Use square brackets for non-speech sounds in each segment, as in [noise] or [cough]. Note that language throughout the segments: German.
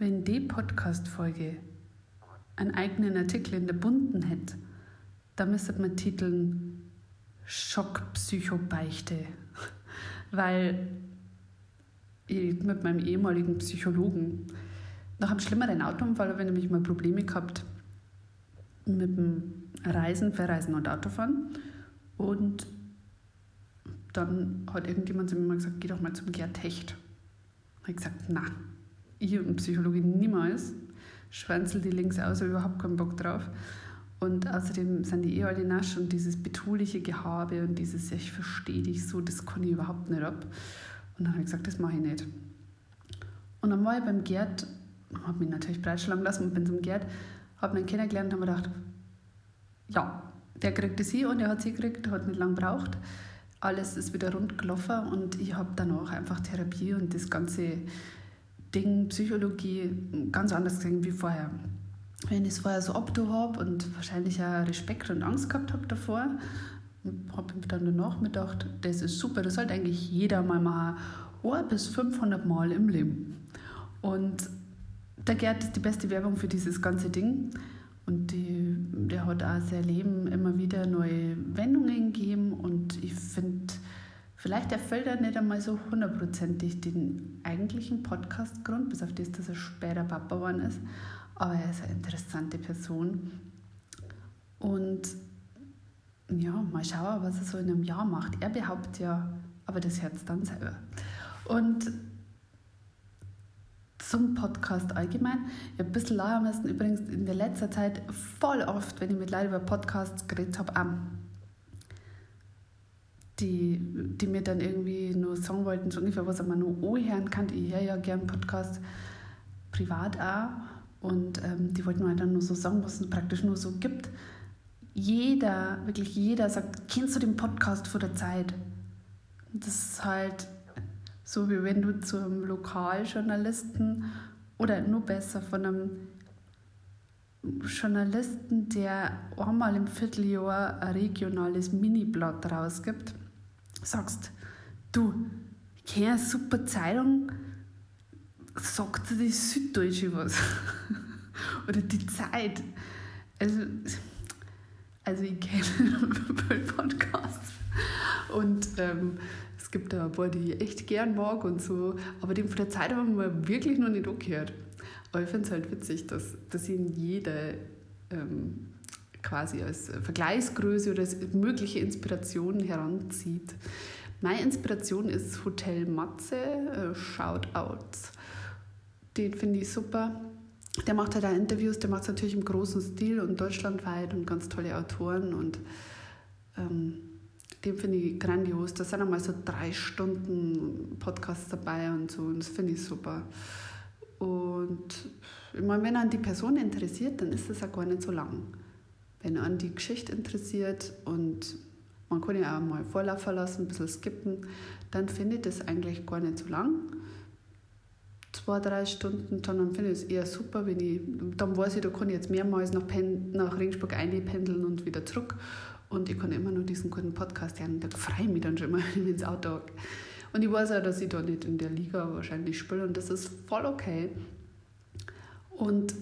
wenn die Podcast-Folge einen eigenen Artikel in der Bunten hätte, dann müsste man titeln Schockpsychobeichte. [laughs] Weil ich mit meinem ehemaligen Psychologen nach einem schlimmeren Autounfall habe ich nämlich mal Probleme gehabt mit dem Reisen, Verreisen und Autofahren. Und dann hat irgendjemand zu mir mal gesagt, geh doch mal zum Gerd Hecht. ich gesagt, na, ich und Psychologie niemals. Schwänzel die links aus, überhaupt keinen Bock drauf. Und außerdem sind die eh alle nasch und dieses betuliche Gehabe und dieses, ich verstehe dich so, das kann ich überhaupt nicht ab. Und dann habe ich gesagt, das mache ich nicht. Und dann war ich beim Gerd, habe mich natürlich breitschlagen lassen und bin zum Gerd, habe ihn kennengelernt und habe gedacht, ja, der kriegt es hier und er hat sie gekriegt, hat nicht lange gebraucht. Alles ist wieder rund gelaufen und ich habe danach einfach Therapie und das ganze Ding, Psychologie, ganz anders gesehen wie vorher. Wenn ich es vorher so abgetan habe und wahrscheinlich auch Respekt und Angst gehabt habe davor, habe ich dann danach gedacht, das ist super, das sollte eigentlich jeder mal machen, oh, bis 500 Mal im Leben. Und der Gerd ist die beste Werbung für dieses ganze Ding. Und die, der hat auch sein Leben immer wieder neue Wendungen gegeben. Und ich finde, vielleicht erfüllt er nicht einmal so hundertprozentig den eigentlichen Podcastgrund, bis auf das, dass er später Papa geworden ist. Aber er ist eine interessante Person. Und ja, mal schauen, was er so in einem Jahr macht. Er behauptet ja, aber das hört dann selber. Und zum Podcast allgemein. Ich habe ein bisschen lachen müssen, übrigens in der letzten Zeit voll oft, wenn ich mit Leuten über Podcasts geredet habe, um, die, die mir dann irgendwie nur sagen wollten, so ungefähr, was man nur anhören kann. Ich höre ja gerne Podcasts privat auch. Und ähm, die wollten mir dann nur so sagen, was es praktisch nur so gibt. Jeder, wirklich jeder sagt, kennst du den Podcast vor der Zeit? Das ist halt so wie wenn du zu einem Lokaljournalisten oder nur besser von einem Journalisten, der einmal im Vierteljahr ein regionales Miniblatt rausgibt, sagst, du, ich kenne eine super Zeitung, sagt dir die Süddeutsche was? [laughs] Oder die Zeit. Also, also ich kenne [laughs] Podcasts und ähm, es gibt da ein paar, die ich echt gern mag und so, aber den von der Zeit haben wir wirklich noch nicht angehört. Aber ich finde es halt witzig, dass, dass ihn jeder ähm, quasi als Vergleichsgröße oder als mögliche Inspiration heranzieht. Meine Inspiration ist Hotel Matze, äh, Shoutouts. Den finde ich super. Der macht halt auch Interviews, der macht es natürlich im großen Stil und deutschlandweit und ganz tolle Autoren und ähm, den finde ich grandios. Da sind einmal so drei Stunden Podcasts dabei und so, und das finde ich super. Und ich meine, wenn an die Person interessiert, dann ist das auch gar nicht so lang. Wenn an die Geschichte interessiert und man kann ja auch mal vorlaufen lassen, ein bisschen skippen, dann finde ich das eigentlich gar nicht so lang. Zwei, drei Stunden, dann finde ich es eher super, wenn ich, dann weiß ich, da kann ich jetzt mehrmals nach, Pen, nach Regensburg einpendeln und wieder zurück und ich kann immer nur diesen guten Podcast hören. Da freue ich mich dann schon mal, [laughs] wenn ich ins Auto. Und ich weiß auch, dass ich da nicht in der Liga wahrscheinlich spiele und das ist voll okay. Und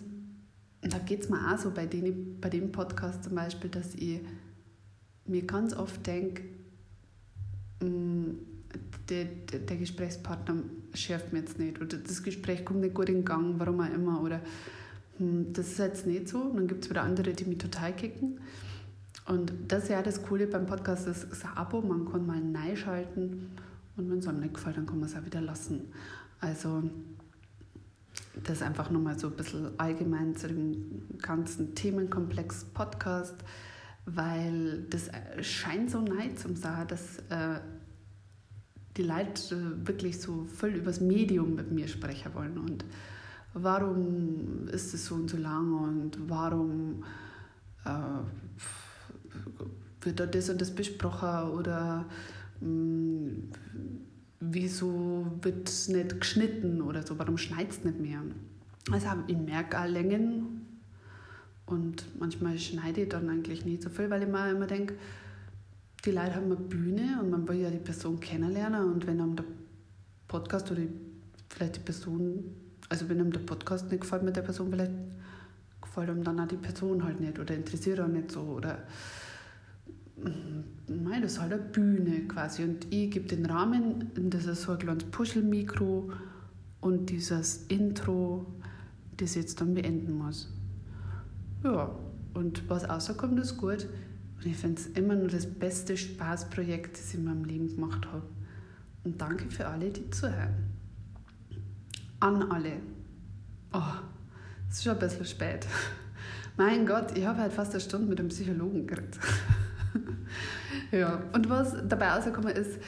da geht es mir auch so bei, denen, bei dem Podcast zum Beispiel, dass ich mir ganz oft denke, mm, der, der, der, Gesprächspartner schärft mir jetzt nicht oder das Gespräch kommt nicht gut in Gang, warum auch immer. Oder hm, das ist jetzt nicht so. Und dann gibt es wieder andere, die mich total kicken. Und das ist ja das Coole beim Podcast, das ist ein Abo, man kann mal neu schalten und wenn es einem nicht gefällt, dann kann man es auch wieder lassen. Also das einfach nochmal so ein bisschen allgemein zu dem ganzen Themenkomplex Podcast, weil das scheint so neu zu sein, dass äh, die Leute äh, wirklich so voll übers Medium mit mir sprechen wollen. Und warum ist es so und so lang und warum äh, wird da das und das besprochen oder mh, mm, wieso wird es nicht geschnitten oder so, warum schneit es nicht mehr. Also ich merke auch Längen und manchmal schneide ich dann eigentlich nicht so viel, weil ich mir immer denke, die Leute haben eine Bühne und man will ja die Person kennenlernen und wenn einem der Podcast oder vielleicht die Person Also wenn ihm der Podcast nicht gefällt mit der Person, vielleicht gefällt ihm dann auch die Person halt nicht oder interessiert auch nicht so oder Nein, das ist halt eine Bühne quasi. Und ich gebe den Rahmen, das ist so ein kleines Puschelmikro und dieses Intro, das jetzt dann beenden muss. Ja, und was rauskommt, ist gut. Und ich finde es immer nur das beste Spaßprojekt, das ich in meinem Leben gemacht habe. Und danke für alle, die zuhören. An alle. Oh, es ist schon ein bisschen spät. [laughs] Mein Gott, ich habe halt fast eine Stunde mit einem Psychologen geredet. [laughs] ja, und was dabei rausgekommen ist,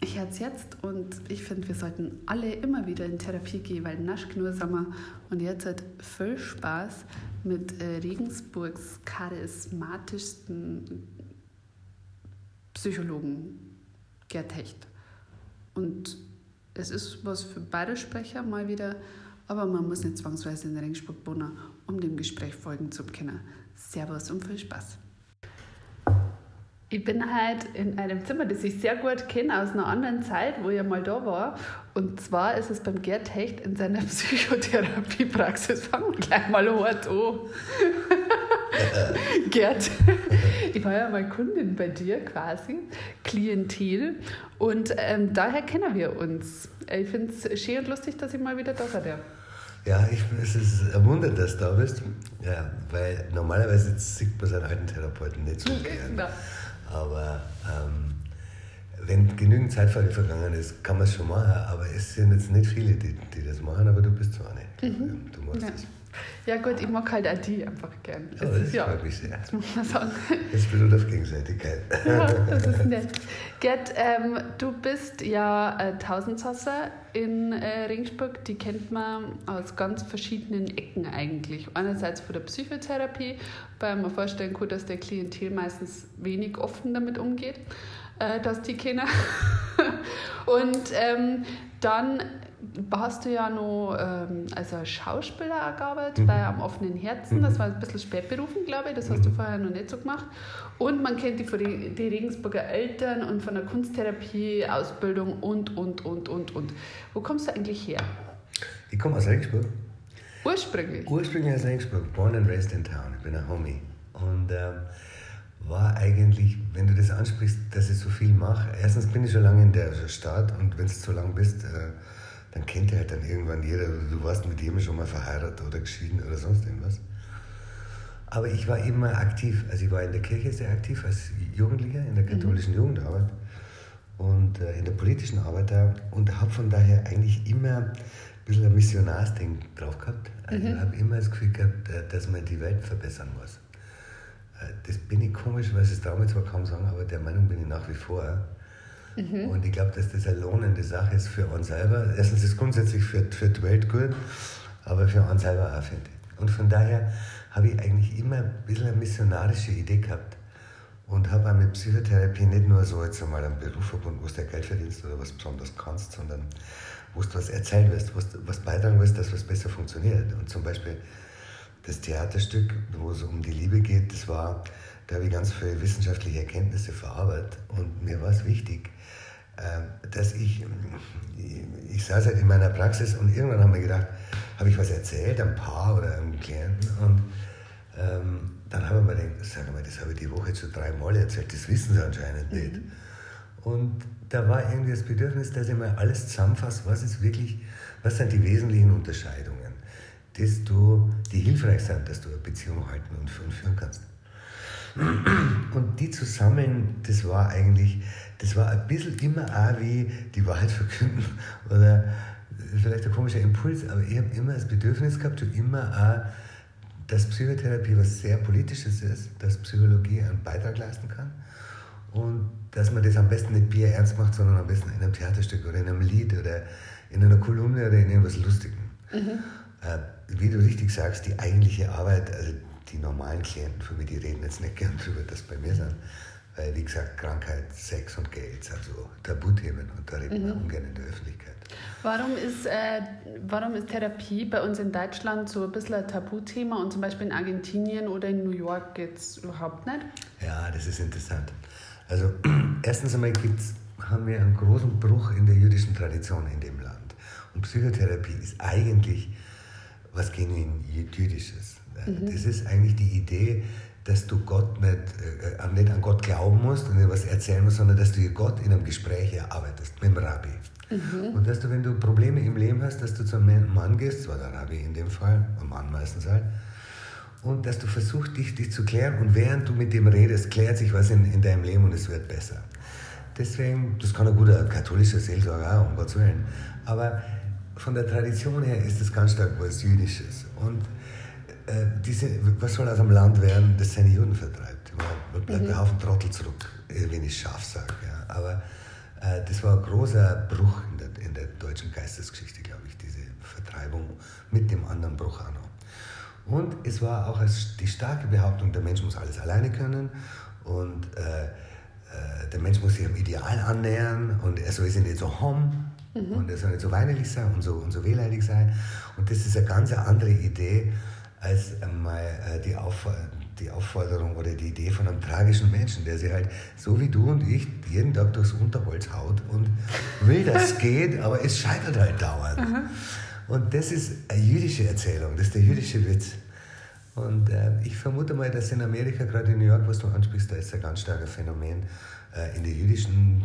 ich höre es jetzt und ich finde, wir sollten alle immer wieder in Therapie gehen, weil nasch sind wir und jetzt hat viel Spaß mit äh, Regensburgs charismatischsten Psychologen, Gerd Hecht. Und es ist was für beide Sprecher mal wieder, aber man muss nicht zwangsweise in Regensburg wohnen, um dem Gespräch folgen zu können. Servus und viel Spaß. Ich bin halt in einem Zimmer, das ich sehr gut kenne aus einer anderen Zeit, wo ich mal da war. Und zwar ist es beim Gerd Hecht in seiner [laughs] Psychotherapiepraxis. Fangen wir gleich mal hart an. [laughs] Gerd, ich war ja mal Kundin bei dir quasi, Klientel. Und ähm, daher kennen wir uns. Ich finde es schön und lustig, dass ich mal wieder da sein Ja, ich, es ist ein Wunder, dass du da bist. Ja, weil normalerweise sieht man seinen alten Therapeuten nicht so [laughs] gern. Aber ähm, wenn genügend Zeit vergangen ist, kann man es schon machen. Aber es sind jetzt nicht viele, die, die das machen, aber du bist so eine. Mhm. Du machst ja. Ja gut, ich mag halt auch die einfach gern. Das, oh, das ist ja, freut mich sehr. Das muss man sagen. Es beruht auf Gegenseitigkeit. Ja, das ist nett. Gerd, ähm, du bist ja äh, Tausendsasser in äh, Regensburg. Die kennt man aus ganz verschiedenen Ecken eigentlich. Einerseits von der Psychotherapie, weil man vorstellen kann, dass der Klientel meistens wenig offen damit umgeht, äh, dass die kennen. [laughs] Und ähm, dann hast du ja noch ähm, als Schauspieler gearbeitet mhm. bei Am offenen Herzen. Das mhm. war ein bisschen spät berufen, glaube ich. Das hast mhm. du vorher noch nicht so gemacht. Und man kennt die von den Regensburger Eltern und von der Kunsttherapie, Ausbildung und, und, und, und, und. Wo kommst du eigentlich her? Ich komme aus Regensburg. Ursprünglich? Ursprünglich aus Regensburg. Born and raised in town. Ich bin ein Homie. Und ähm, war eigentlich, wenn du das ansprichst, dass ich so viel mache. Erstens bin ich schon lange in der Stadt und wenn du so lange bist, äh, dann kennt ja halt dann irgendwann jeder, du warst mit jemandem schon mal verheiratet oder geschieden oder sonst irgendwas. Aber ich war immer aktiv, also ich war in der Kirche sehr aktiv als Jugendlicher, in der katholischen mhm. Jugendarbeit und äh, in der politischen Arbeit da und habe von daher eigentlich immer ein bisschen ein Missionarsding drauf gehabt. Also mhm. ich habe immer das Gefühl gehabt, äh, dass man die Welt verbessern muss. Äh, das bin ich komisch, weil es damals zwar kaum sagen, aber der Meinung bin ich nach wie vor. Mhm. Und ich glaube, dass das eine lohnende Sache ist für uns selber. Erstens ist es grundsätzlich für, für die Welt gut, aber für uns selber auch, finde ich. Und von daher habe ich eigentlich immer ein bisschen eine missionarische Idee gehabt und habe auch mit Psychotherapie nicht nur so jetzt einmal einen Beruf verbunden, wo du Geld verdienst oder was besonders kannst, sondern wo du was erzählen willst, was, was beitragen willst, dass was besser funktioniert. Und zum Beispiel das Theaterstück, wo es um die Liebe geht, das war, da habe ich ganz viele wissenschaftliche Erkenntnisse verarbeitet und mir war es wichtig, dass ich, ich saß halt in meiner Praxis und irgendwann haben wir gedacht, habe ich was erzählt, ein Paar oder einem Klienten und ähm, dann haben wir mir gedacht, sag mal, das habe ich die Woche schon dreimal erzählt, das wissen sie anscheinend mhm. nicht. Und da war irgendwie das Bedürfnis, dass ich mal alles zusammenfasse, was ist wirklich, was sind die wesentlichen Unterscheidungen, dass du, die hilfreich sind, dass du eine Beziehung halten und führen kannst. Und die zusammen, das war eigentlich, das war ein bisschen immer auch wie die Wahrheit verkünden [laughs] oder vielleicht ein komischer Impuls, aber ich habe immer das Bedürfnis gehabt und immer auch, dass Psychotherapie was sehr Politisches ist, dass Psychologie einen Beitrag leisten kann und dass man das am besten nicht Bier ernst macht, sondern am besten in einem Theaterstück oder in einem Lied oder in einer Kolumne oder in irgendwas Lustigem. Mhm. Äh, wie du richtig sagst, die eigentliche Arbeit, also die normalen Klienten, für mich, die reden jetzt nicht gern darüber, dass bei mir sind. Weil, wie gesagt, Krankheit, Sex und Geld sind so Tabuthemen und da reden mhm. wir ungern in der Öffentlichkeit. Warum ist, äh, warum ist Therapie bei uns in Deutschland so ein bisschen ein Tabuthema und zum Beispiel in Argentinien oder in New York geht es überhaupt nicht? Ja, das ist interessant. Also, [clears throat] erstens einmal gibt's, haben wir einen großen Bruch in der jüdischen Tradition in dem Land. Und Psychotherapie ist eigentlich was genuin Jüdisches. Mhm. Das ist eigentlich die Idee, dass du Gott nicht, äh, nicht an Gott glauben musst und etwas erzählen musst, sondern dass du Gott in einem Gespräch erarbeitest mit dem Rabbi. Mhm. Und dass du, wenn du Probleme im Leben hast, dass du zum Mann gehst, war der Rabbi in dem Fall, ein Mann meistens halt, und dass du versuchst, dich, dich zu klären und während du mit dem redest, klärt sich was in, in deinem Leben und es wird besser. Deswegen, das kann ein guter katholischer Seelsorger auch, um Gottes Willen. Aber von der Tradition her ist es ganz stark was Jüdisches. Und äh, diese, was soll aus dem Land werden, das seine Juden vertreibt? Man bleibt mhm. ein Haufen Trottel zurück, wenn ich scharf sage. Ja. Aber äh, das war ein großer Bruch in der, in der deutschen Geistesgeschichte, glaube ich, diese Vertreibung mit dem anderen Bruch auch noch. Und es war auch die starke Behauptung, der Mensch muss alles alleine können und äh, äh, der Mensch muss sich einem Ideal annähern und er soll sich nicht so haben mhm. und er soll nicht so weinerlich sein und so, und so wehleidig sein. Und das ist eine ganz andere Idee als mal äh, die, Auf, die Aufforderung oder die Idee von einem tragischen Menschen, der sich halt so wie du und ich jeden Tag durchs Unterholz haut und will, dass es geht, aber es scheitert halt dauernd. Mhm. Und das ist eine jüdische Erzählung, das ist der jüdische Witz. Und äh, ich vermute mal, dass in Amerika, gerade in New York, was du ansprichst, da ist ein ganz starkes Phänomen äh, in der jüdischen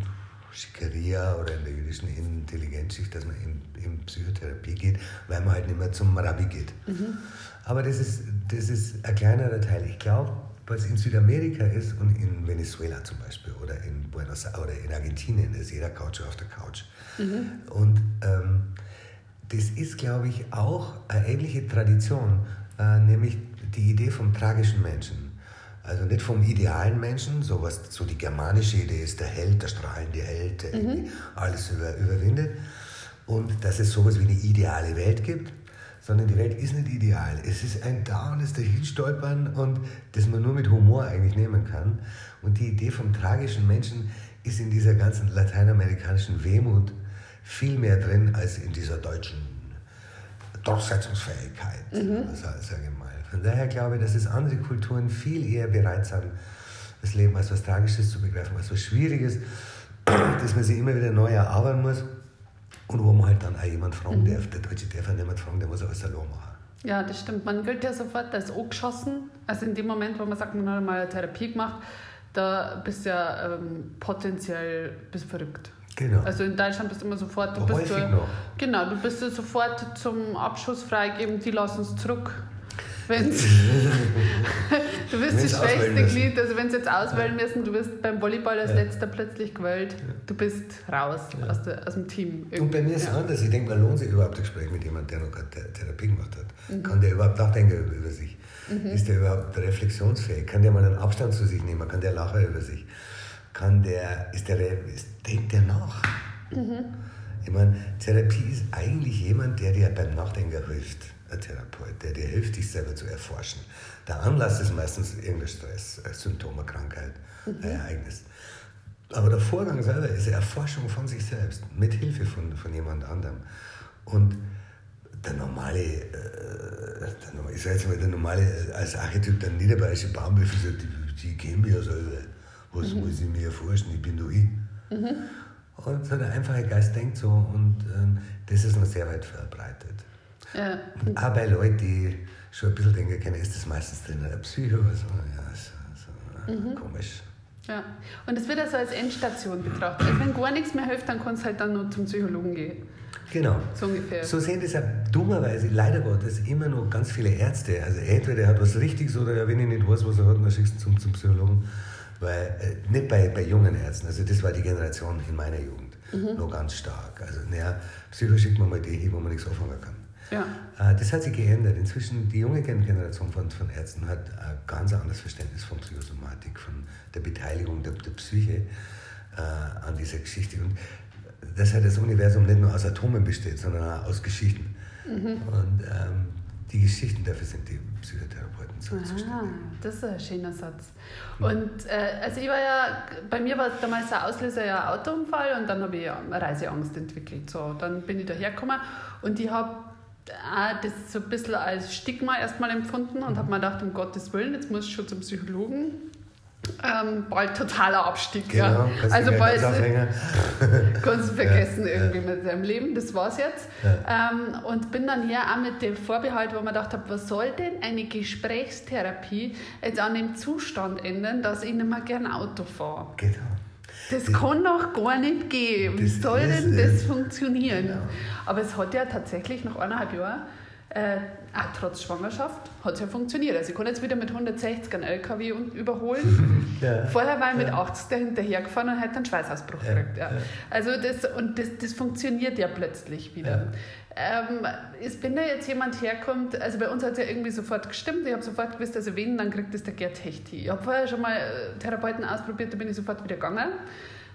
Schickeria oder in der jüdischen Intelligenzschicht, dass man in, in, Psychotherapie geht, weil man halt nicht mehr zum Rabbi geht. Mhm. Aber das ist, das ist ein kleinerer Teil. Ich glaube, was in Südamerika ist und in Venezuela zum Beispiel oder in Buenos Aires oder in Argentinien ist jeder Couch auf der Couch. Mhm. Und ähm, das ist, glaube ich, auch eine ähnliche Tradition, äh, nämlich die Idee vom tragischen Menschen. Also nicht vom idealen Menschen, so, was, so die germanische Idee ist, der Held, der strahlende Held, der mhm. alles über, überwindet. Und dass es sowas wie eine ideale Welt gibt, sondern die Welt ist nicht ideal. Es ist ein dauerndes Dahinstolpern und das man nur mit Humor eigentlich nehmen kann. Und die Idee vom tragischen Menschen ist in dieser ganzen lateinamerikanischen Wehmut viel mehr drin als in dieser deutschen Durchsetzungsfähigkeit, mhm. sage ich mal. Von daher glaube ich, dass es andere Kulturen viel eher bereit sind, das Leben als was Tragisches zu begreifen, als was Schwieriges, dass man sich immer wieder neu erarbeiten muss und wo man halt dann auch jemand fragen mhm. darf. Der Deutsche darf ja niemand fragen, der muss alles allein machen. Ja, das stimmt. Man gilt ja sofort als angeschossen. Also in dem Moment, wo man sagt, man hat mal eine Therapie gemacht, da bist du ja ähm, potenziell bist verrückt. Genau. Also in Deutschland bist du immer sofort, du bist du, noch. genau, du bist du sofort zum Abschuss freigeben, die lassen uns zurück. [laughs] Wenn's, du bist das schwächste Glied, also wenn sie jetzt auswählen müssen, du wirst beim Volleyball als ja. letzter plötzlich gewählt, du bist raus ja. aus, der, aus dem Team. Irgendwie. Und bei mir ist es anders. Ich denke, man lohnt sich überhaupt ein Gespräch mit jemandem, der noch keine Therapie gemacht hat. Mhm. Kann der überhaupt nachdenken über sich? Mhm. Ist der überhaupt reflexionsfähig? Kann der mal einen Abstand zu sich nehmen? Kann der lachen über sich? Kann der, ist der, ist, denkt der nach? Mhm. Ich meine, Therapie ist eigentlich jemand, der dir beim Nachdenken hilft ein Therapeut, der dir hilft, dich selber zu erforschen. Der Anlass ist meistens irgendein Stress, ein Symptom, eine Krankheit, mhm. ein Ereignis. Aber der Vorgang selber ist eine Erforschung von sich selbst, mit Hilfe von, von jemand anderem. Und der normale, äh, der, ich sage jetzt mal, der normale, äh, als Archetyp, der niederbayerische Baumbüffel, die, die kennen mich ja selber. Was mhm. muss ich mir erforschen? Ich bin doch ich. Mhm. Und so der einfache Geist denkt so und ähm, das ist noch sehr weit verbreitet. Ja. Auch bei Leuten, die schon ein bisschen denken können, ist das meistens drin in der Psycho oder so. Ja, so, so mhm. komisch. Ja, und es wird also als Endstation betrachtet. Also wenn gar nichts mehr hilft, dann kannst du halt dann nur zum Psychologen gehen. Genau. So ungefähr. So sehen das ja dummerweise, leider Gottes, immer noch ganz viele Ärzte. Also entweder er hat was Richtiges oder wenn ich nicht weiß, was er hat, dann schickst du zum, zum Psychologen. Weil, äh, nicht bei, bei jungen Ärzten, also das war die Generation in meiner Jugend, mhm. noch ganz stark. Also, naja, Psycho schickt man mal die wo man nichts anfangen kann. Ja. Äh, das hat sich geändert. Inzwischen, die junge Generation von, von Ärzten hat ein ganz anderes Verständnis von Psychosomatik, von der Beteiligung der, der Psyche äh, an dieser Geschichte. Und dass halt das Universum nicht nur aus Atomen besteht, sondern auch aus Geschichten. Mhm. Und ähm, die Geschichten dafür sind die Psychotherapeuten zu Aha, Das ist ein schöner Satz. Und äh, also ich war ja, bei mir war damals der Auslöser ja ein Autounfall und dann habe ich ja Reiseangst entwickelt. So, dann bin ich dahergekommen und ich habe das so ein bisschen als Stigma erstmal empfunden und habe mir gedacht, um Gottes Willen, jetzt muss ich schon zum Psychologen. ähm, bald totaler Abstieg. Genau, ja. Also bald [laughs] kannst du vergessen [laughs] Ja, irgendwie mit deinem Leben. Das war's jetzt. Ähm, und bin dann hier auch mit dem Vorbehalt, wo man gedacht habe, was soll denn eine Gesprächstherapie jetzt an dem Zustand ändern, dass ich nicht mehr gern Auto fahre? Genau. Das kann doch gar nicht gehen. Wie soll denn das funktionieren? Genau. Aber es hat ja tatsächlich nach eineinhalb Jahren, äh, auch trotz Schwangerschaft, hat es ja funktioniert. Also ich kann jetzt wieder mit 160 einen LKW überholen. [laughs] Ja. Vorher war ich mit 80 dahinter gefahren und hätte einen Schweißausbruch Ja, gekriegt. Ja. ja. Also das, und das, das funktioniert ja plötzlich wieder. Ähm, ist, wenn da jetzt jemand herkommt, also bei uns hat es ja irgendwie sofort gestimmt, ich habe sofort gewusst, also wenn, dann kriegt das der Gerd Hechti. Ich habe vorher schon mal äh, Therapeuten ausprobiert, da bin ich sofort wieder gegangen.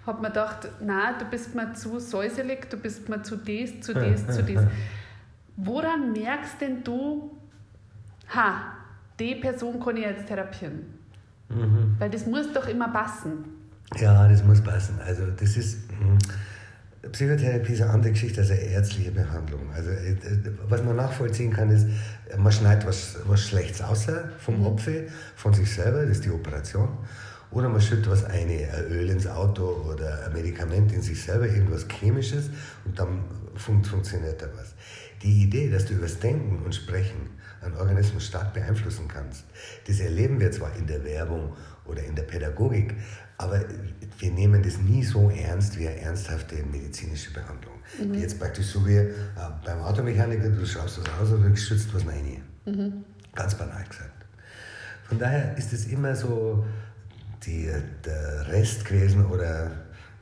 Habe mir gedacht, nein, du bist mir zu säuselig, du bist mir zu dies, zu dies, zu dies. [laughs] Woran merkst denn du, ha, die Person kann ich jetzt therapieren? Mhm. Weil das muss doch immer passen. Ja, das muss passen. Also das ist mh, Psychotherapie ist eine andere Geschichte als eine ärztliche Behandlung. Also äh, was man nachvollziehen kann ist, man schneidet was, was Schlechtes außer vom Opfer, von sich selber, das ist die Operation. Oder man schüttet was ein, ein Öl ins Auto oder ein Medikament in sich selber, irgendwas Chemisches und dann fun funktioniert da was. Die Idee, dass du übers Denken und Sprechen einen Organismus stark beeinflussen kannst, das erleben wir zwar in der Werbung oder in der Pädagogik, aber wir nehmen das nie so ernst wie eine ernsthafte medizinische Behandlung. Die Jetzt praktisch so wie äh, beim Automechaniker, du schraubst was aus oder du schützt was rein. Ganz banal gesagt. Von daher ist es immer so die, der Rest gewesen oder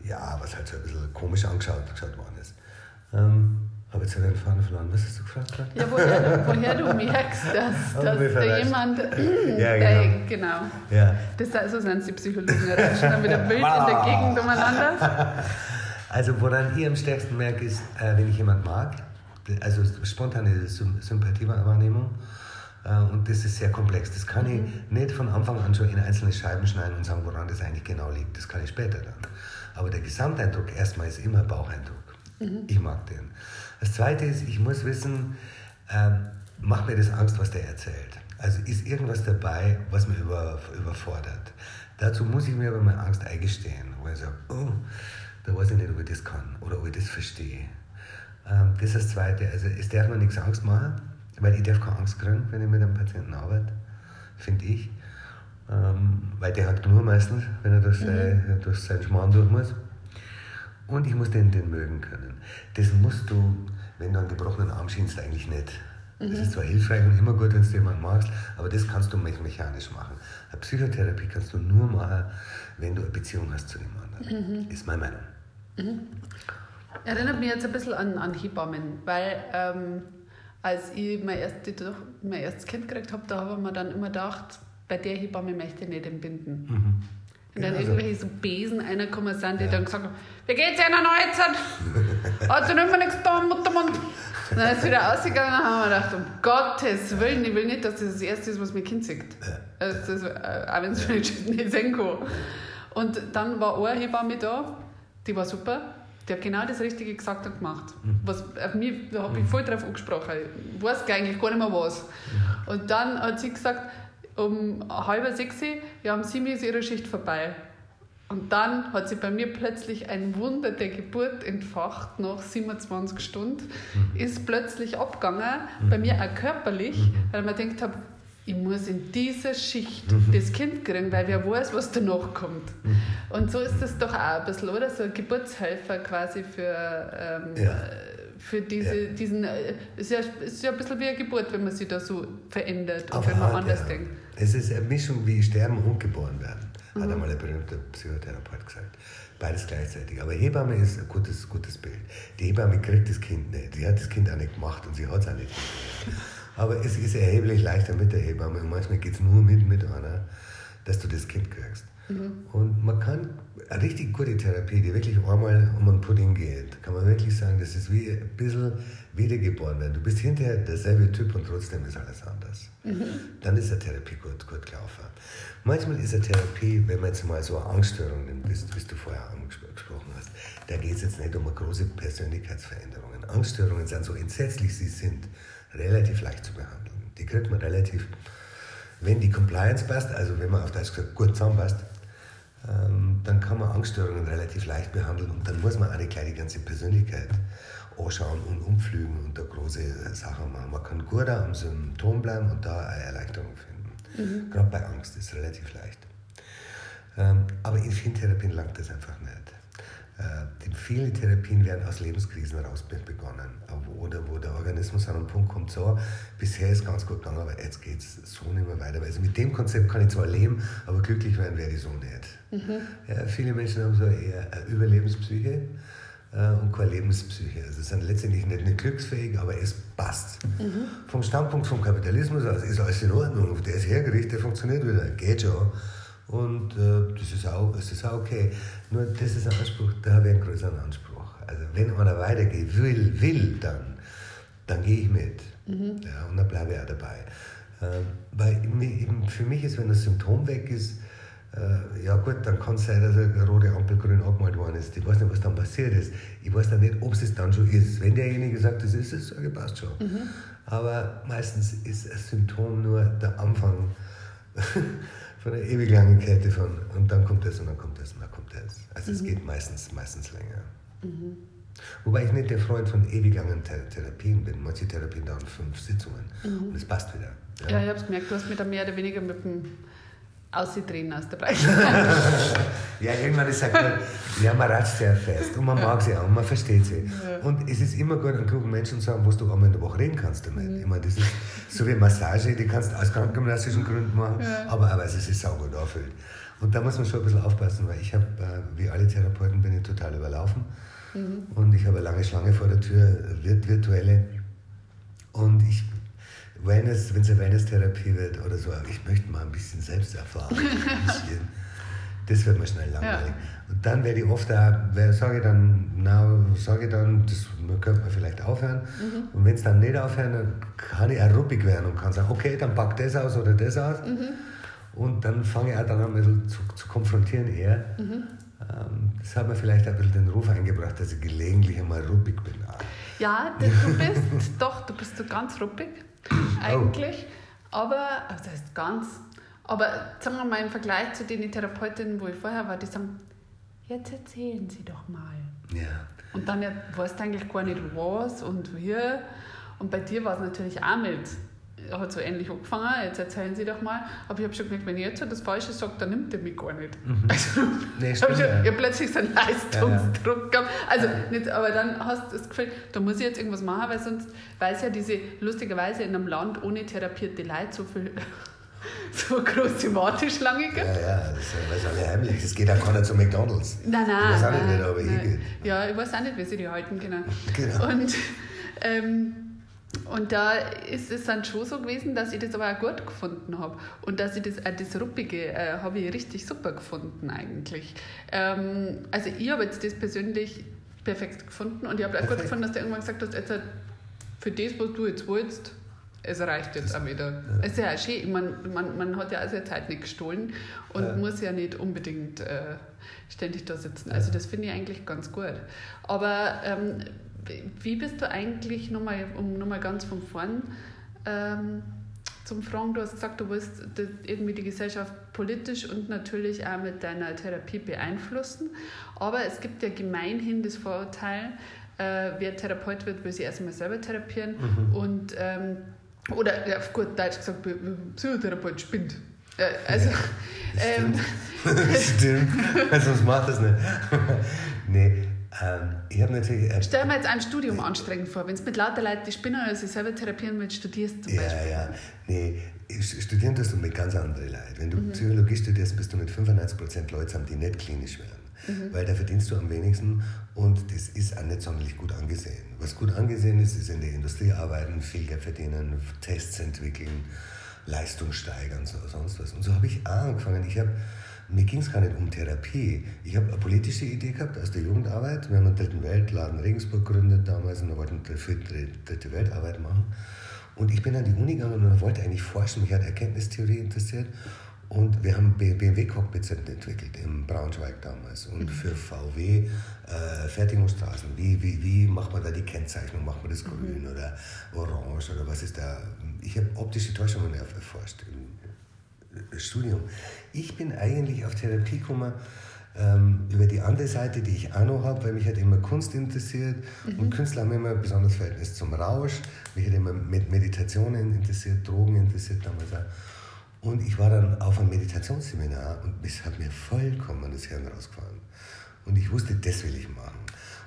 ja, was halt so ein bisschen komisch angeschaut geschaut worden ist. Ähm, aber jetzt habe ich den Faden verloren. Was hast du gefragt? gerade? Ja, woher, woher du merkst, dass, [laughs] dass da jemand. Ja, der, genau. genau. Ja. Das, so sind die Psychologen. Da rauschen dann wieder wild in der Gegend umeinander. [laughs] Also woran ich am stärksten merke, ist, äh, wenn ich jemand mag, also spontane Sym- Sympathiewahrnehmung, äh, und das ist sehr komplex. Das kann ich nicht von Anfang an schon in einzelne Scheiben schneiden und sagen, woran das eigentlich genau liegt. Das kann ich später dann. Aber der Gesamteindruck erstmal ist immer Baucheindruck. Ich mag den. Das Zweite ist, ich muss wissen, ähm, macht mir das Angst, was der erzählt. Also ist irgendwas dabei, was mir über, überfordert. Dazu muss ich mir aber meine Angst eingestehen, wo ich sage, oh, da weiß ich nicht, ob ich das kann oder ob ich das verstehe. Ähm, das ist das Zweite. Also es darf mir nichts Angst machen, weil ich darf keine Angst kriegen, wenn ich mit einem Patienten arbeite, finde ich. Ähm, weil der hat genug meistens, wenn er durch, sein, durch seinen Schmarrn durch muss. Und ich muss den, den mögen können. Das musst du, wenn du einen gebrochenen Arm schienst, eigentlich nicht. Das ist zwar hilfreich und immer gut, wenn du jemanden magst, aber das kannst du me- mechanisch machen. Eine Psychotherapie kannst du nur machen, wenn du eine Beziehung hast zu dem anderen. Ist meine Meinung. Erinnert mich jetzt ein bisschen an, an Hebammen, weil ähm, als ich mein, erste, mein erstes Kind gekriegt habe, da habe ich mir dann immer gedacht, bei der Hebamme möchte ich nicht entbinden. Und dann Genau so. irgendwelche so Besen einer sind, die dann gesagt haben, wie geht's Ihnen jetzt? Hat sie nicht mehr nichts da, Muttermund? Und dann ist wieder ausgegangen und haben wir gedacht, um Gottes Willen, ich will nicht, dass das das Erste ist, was mein Kind sieht. Also das, äh, auch wenn es vielleicht nicht sehen kann. Und dann war eine Hebamme da, die war super. Die hat genau das Richtige gesagt und gemacht. Was auf mich, da habe ich voll drauf angesprochen. Ich weiß eigentlich gar nicht mehr was. Und dann hat sie gesagt, um halb sechs, ja, um sieben ist ihre Schicht vorbei. Und dann hat sie bei mir plötzlich ein Wunder der Geburt entfacht nach 27 Stunden. Ist plötzlich abgegangen, bei mir auch körperlich, weil ich mir gedacht habe, ich muss in dieser Schicht das Kind kriegen, weil wer weiß, was danach kommt. Und so ist es doch auch ein bisschen, oder? So ein Geburtshelfer quasi für, ähm, Ja. Für diese, diesen. äh, Ist ja, ist ja ein bisschen wie eine Geburt, wenn man sich da so verändert und wenn man Art, anders ja. denkt. Es ist eine Mischung wie Sterben und Geboren werden, hat einmal ein berühmter Psychotherapeut gesagt. Beides gleichzeitig. Aber Hebamme ist ein gutes, gutes Bild. Die Hebamme kriegt das Kind nicht. Sie hat das Kind auch nicht gemacht und sie hat es auch nicht gemacht. Aber es ist erheblich leichter mit der Hebamme und manchmal geht es nur mit, mit einer, dass du das Kind kriegst. Und man kann eine richtig gute Therapie, die wirklich einmal um einen Pudding geht, kann man wirklich sagen, das ist wie ein bisschen wiedergeboren werden. Du bist hinterher derselbe Typ und trotzdem ist alles anders. Dann ist eine Therapie gut, gut gelaufen. Manchmal ist eine Therapie, wenn man jetzt mal so eine Angststörung nimmt, wie du vorher angesprochen hast, da geht es jetzt nicht um eine große Persönlichkeitsveränderungen. Angststörungen sind so entsetzlich sie sind, relativ leicht zu behandeln. Die kriegt man relativ, wenn die Compliance passt, also wenn man auf das gesagt gut zusammenpasst, dann kann man Angststörungen relativ leicht behandeln und dann muss man auch nicht gleich die ganze Persönlichkeit anschauen und umflügen und da große Sachen machen. Man kann gut am Symptom bleiben und da eine Erleichterung finden. Mhm. Gerade bei Angst ist es relativ leicht. Ähm, aber in vielen Therapien langt das einfach nicht. Äh, viele Therapien werden aus Lebenskrisen heraus begonnen, oder wo der Organismus an einen Punkt kommt, so, bisher ist ganz gut gegangen, aber jetzt geht es so nicht mehr weiter. Also mit dem Konzept kann ich zwar leben, aber glücklich werden werde ich so nicht. Mhm. Ja, viele Menschen haben so eher eine Überlebenspsyche äh, und keine Lebenspsyche. Also sind letztendlich nicht, nicht glücksfähig, aber es passt. Mhm. Vom Standpunkt vom Kapitalismus aus ist alles in Ordnung. Der ist hergerichtet, der funktioniert wieder, geht schon. Und äh, das, ist auch, das ist auch okay. Nur das ist ein Anspruch, da habe ich einen größeren Anspruch. Also wenn einer weitergeht, will, will, dann, dann gehe ich mit. Mhm. Ja, und dann bleibe ich auch dabei. Äh, weil für mich ist, wenn das Symptom weg ist, äh, ja gut, dann kann es sein, dass eine rote Ampel grün angemalt worden ist. Ich weiß nicht, was dann passiert ist. Ich weiß dann nicht, ob es dann schon ist. Wenn derjenige sagt, das ist es, sage ich, passt schon. Mhm. Aber meistens ist ein Symptom nur der Anfang [laughs] von einer ewig langen Kette von und dann kommt das und dann kommt das und dann kommt das. Also mhm. es geht meistens, meistens länger. Mhm. Wobei ich nicht der Freund von ewig langen Therapien bin. Manche Therapien dauern fünf Sitzungen und es passt wieder. Ja, ja ich habe es gemerkt, du hast mich da mehr oder weniger mit dem ausdrehen aus der Breite. [laughs] ja, irgendwann ist es halt, ja, man ratscht sehr fest und man mag sie auch und man versteht sie. Ja. Und es ist immer gut, einen klugen Menschen zu haben, wo du einmal in der Woche reden kannst damit. Mhm. Ich meine, das ist so wie Massage, die kannst du aus krankengymnastischen Gründen machen, ja. aber, aber es ist saugut erfüllt. Und da muss man schon ein bisschen aufpassen, weil ich habe, äh, wie alle Therapeuten, bin ich total überlaufen. Mhm. Und ich habe eine lange Schlange vor der Tür, virtuelle. Und ich wenn es eine Wellness-Therapie wird oder so, ich möchte mal ein bisschen Selbsterfahrung. [laughs] das wird mir schnell langweilig. Ja. Und dann werde ich oft da, sage ich dann, na, sage ich dann, das könnte man vielleicht aufhören. Mhm. Und wenn es dann nicht aufhört, dann kann ich auch ruppig werden und kann sagen, okay, dann pack das aus oder das aus. Mhm. Und dann fange ich auch dann an, ein bisschen zu, zu konfrontieren eher. Mhm. Ähm, das hat mir vielleicht ein bisschen den Ruf eingebracht, dass ich gelegentlich einmal ruppig bin. Ja, du bist, [laughs] doch, du bist so ganz ruppig. Eigentlich. Oh. Aber, also das heißt ganz, aber sagen wir mal im Vergleich zu den Therapeutinnen, wo ich vorher war, die sagen, jetzt erzählen Sie doch mal. Ja. Und dann weißt du eigentlich gar nicht was und wie. Und bei dir war es natürlich auch mit hat so ähnlich angefangen, jetzt erzählen Sie doch mal. Aber ich habe schon gemerkt, wenn ich jetzt das Falsche sage, dann nimmt er mich gar nicht. Mhm. [laughs] Also, nee, stimmt, ich habe ja. plötzlich so einen Leistungsdruck ja, ja. gehabt. Also, nicht, aber dann hast du das Gefühl, da muss ich jetzt irgendwas machen, weil sonst weiß ja diese, lustigerweise in einem Land ohne therapierte Leute so viel [laughs] so eine große Warteschlange gibt. Ja, ja, das ist alle heimlich. Das geht auch keiner zu McDonalds. Nein, nein. Ich weiß auch nicht, nein, aber nein. ich Ja, ich weiß auch nicht, wie sie die halten, genau. [laughs] genau. Und ähm, und da ist es dann schon so gewesen, dass ich das aber auch gut gefunden habe. Und dass ich das, auch das Ruppige äh, habe ich richtig super gefunden eigentlich. Ähm, also ich habe jetzt das persönlich perfekt gefunden und ich habe auch gut gefunden, dass du irgendwann gesagt hast, jetzt halt für das, was du jetzt willst, es reicht jetzt auch wieder. Es ist ja auch schön, mein, man, man hat ja auch seine Zeit nicht gestohlen und ja. muss ja nicht unbedingt äh, ständig da sitzen. Also das finde ich eigentlich ganz gut. Aber ähm, wie bist du eigentlich, nochmal, um nochmal ganz von vorn ähm, zum Fragen, du hast gesagt, du willst irgendwie die Gesellschaft politisch und natürlich auch mit deiner Therapie beeinflussen, aber es gibt ja gemeinhin das Vorurteil, äh, wer Therapeut wird, will sich erstmal selber therapieren mhm. und ähm, oder ja, auf gut Deutsch gesagt, Psychotherapeut spinnt. Äh, also, ja, ähm, stimmt. [laughs] stimmt. Sonst macht das nicht. [laughs] nee, ähm, ich habe natürlich. Äh, Stell mir jetzt ein Studium anstrengend vor, wenn du mit lauter Leuten die Spinner oder sich selber therapieren willst, studierst zum ja, Beispiel. Ja, ja. Nee, studieren tust du mit ganz anderen Leuten. Wenn du mhm. Psychologie studierst, bist du mit 95% Leuten zusammen, die nicht klinisch werden. Mhm. Weil da verdienst du am wenigsten und das ist auch nicht sonderlich gut angesehen. Was gut angesehen ist, ist in der Industrie arbeiten, viel Geld verdienen, Tests entwickeln, Leistung steigern, so, sonst was. Und so habe ich auch angefangen. Ich habe mir ging es gar nicht um Therapie. Ich habe eine politische Idee gehabt aus der Jugendarbeit. Wir haben einen dritten Weltladen Regensburg gegründet damals und wir wollten für die dritte Weltarbeit machen. Und ich bin an die Uni gegangen und wollte eigentlich forschen. Mich hat Erkenntnistheorie interessiert. Und wir haben BMW-Cockpits entwickelt in Braunschweig damals. Und mhm. für VW äh, Fertigungsstraßen. Wie, wie, wie macht man da die Kennzeichnung? Macht man das grün mhm. oder orange oder was ist da? Ich habe optische Täuschungen erforscht äh, Studium. Ich bin eigentlich auf Therapie gekommen ähm, über die andere Seite, die ich auch noch habe, weil mich hat immer Kunst interessiert mhm. und Künstler haben immer ein besonderes Verhältnis zum Rausch. Mich hat immer Meditationen interessiert, Drogen interessiert damals auch. Und ich war dann auf einem Meditationsseminar und es hat mir vollkommen das Hirn rausgefahren. Und ich wusste, das will ich machen.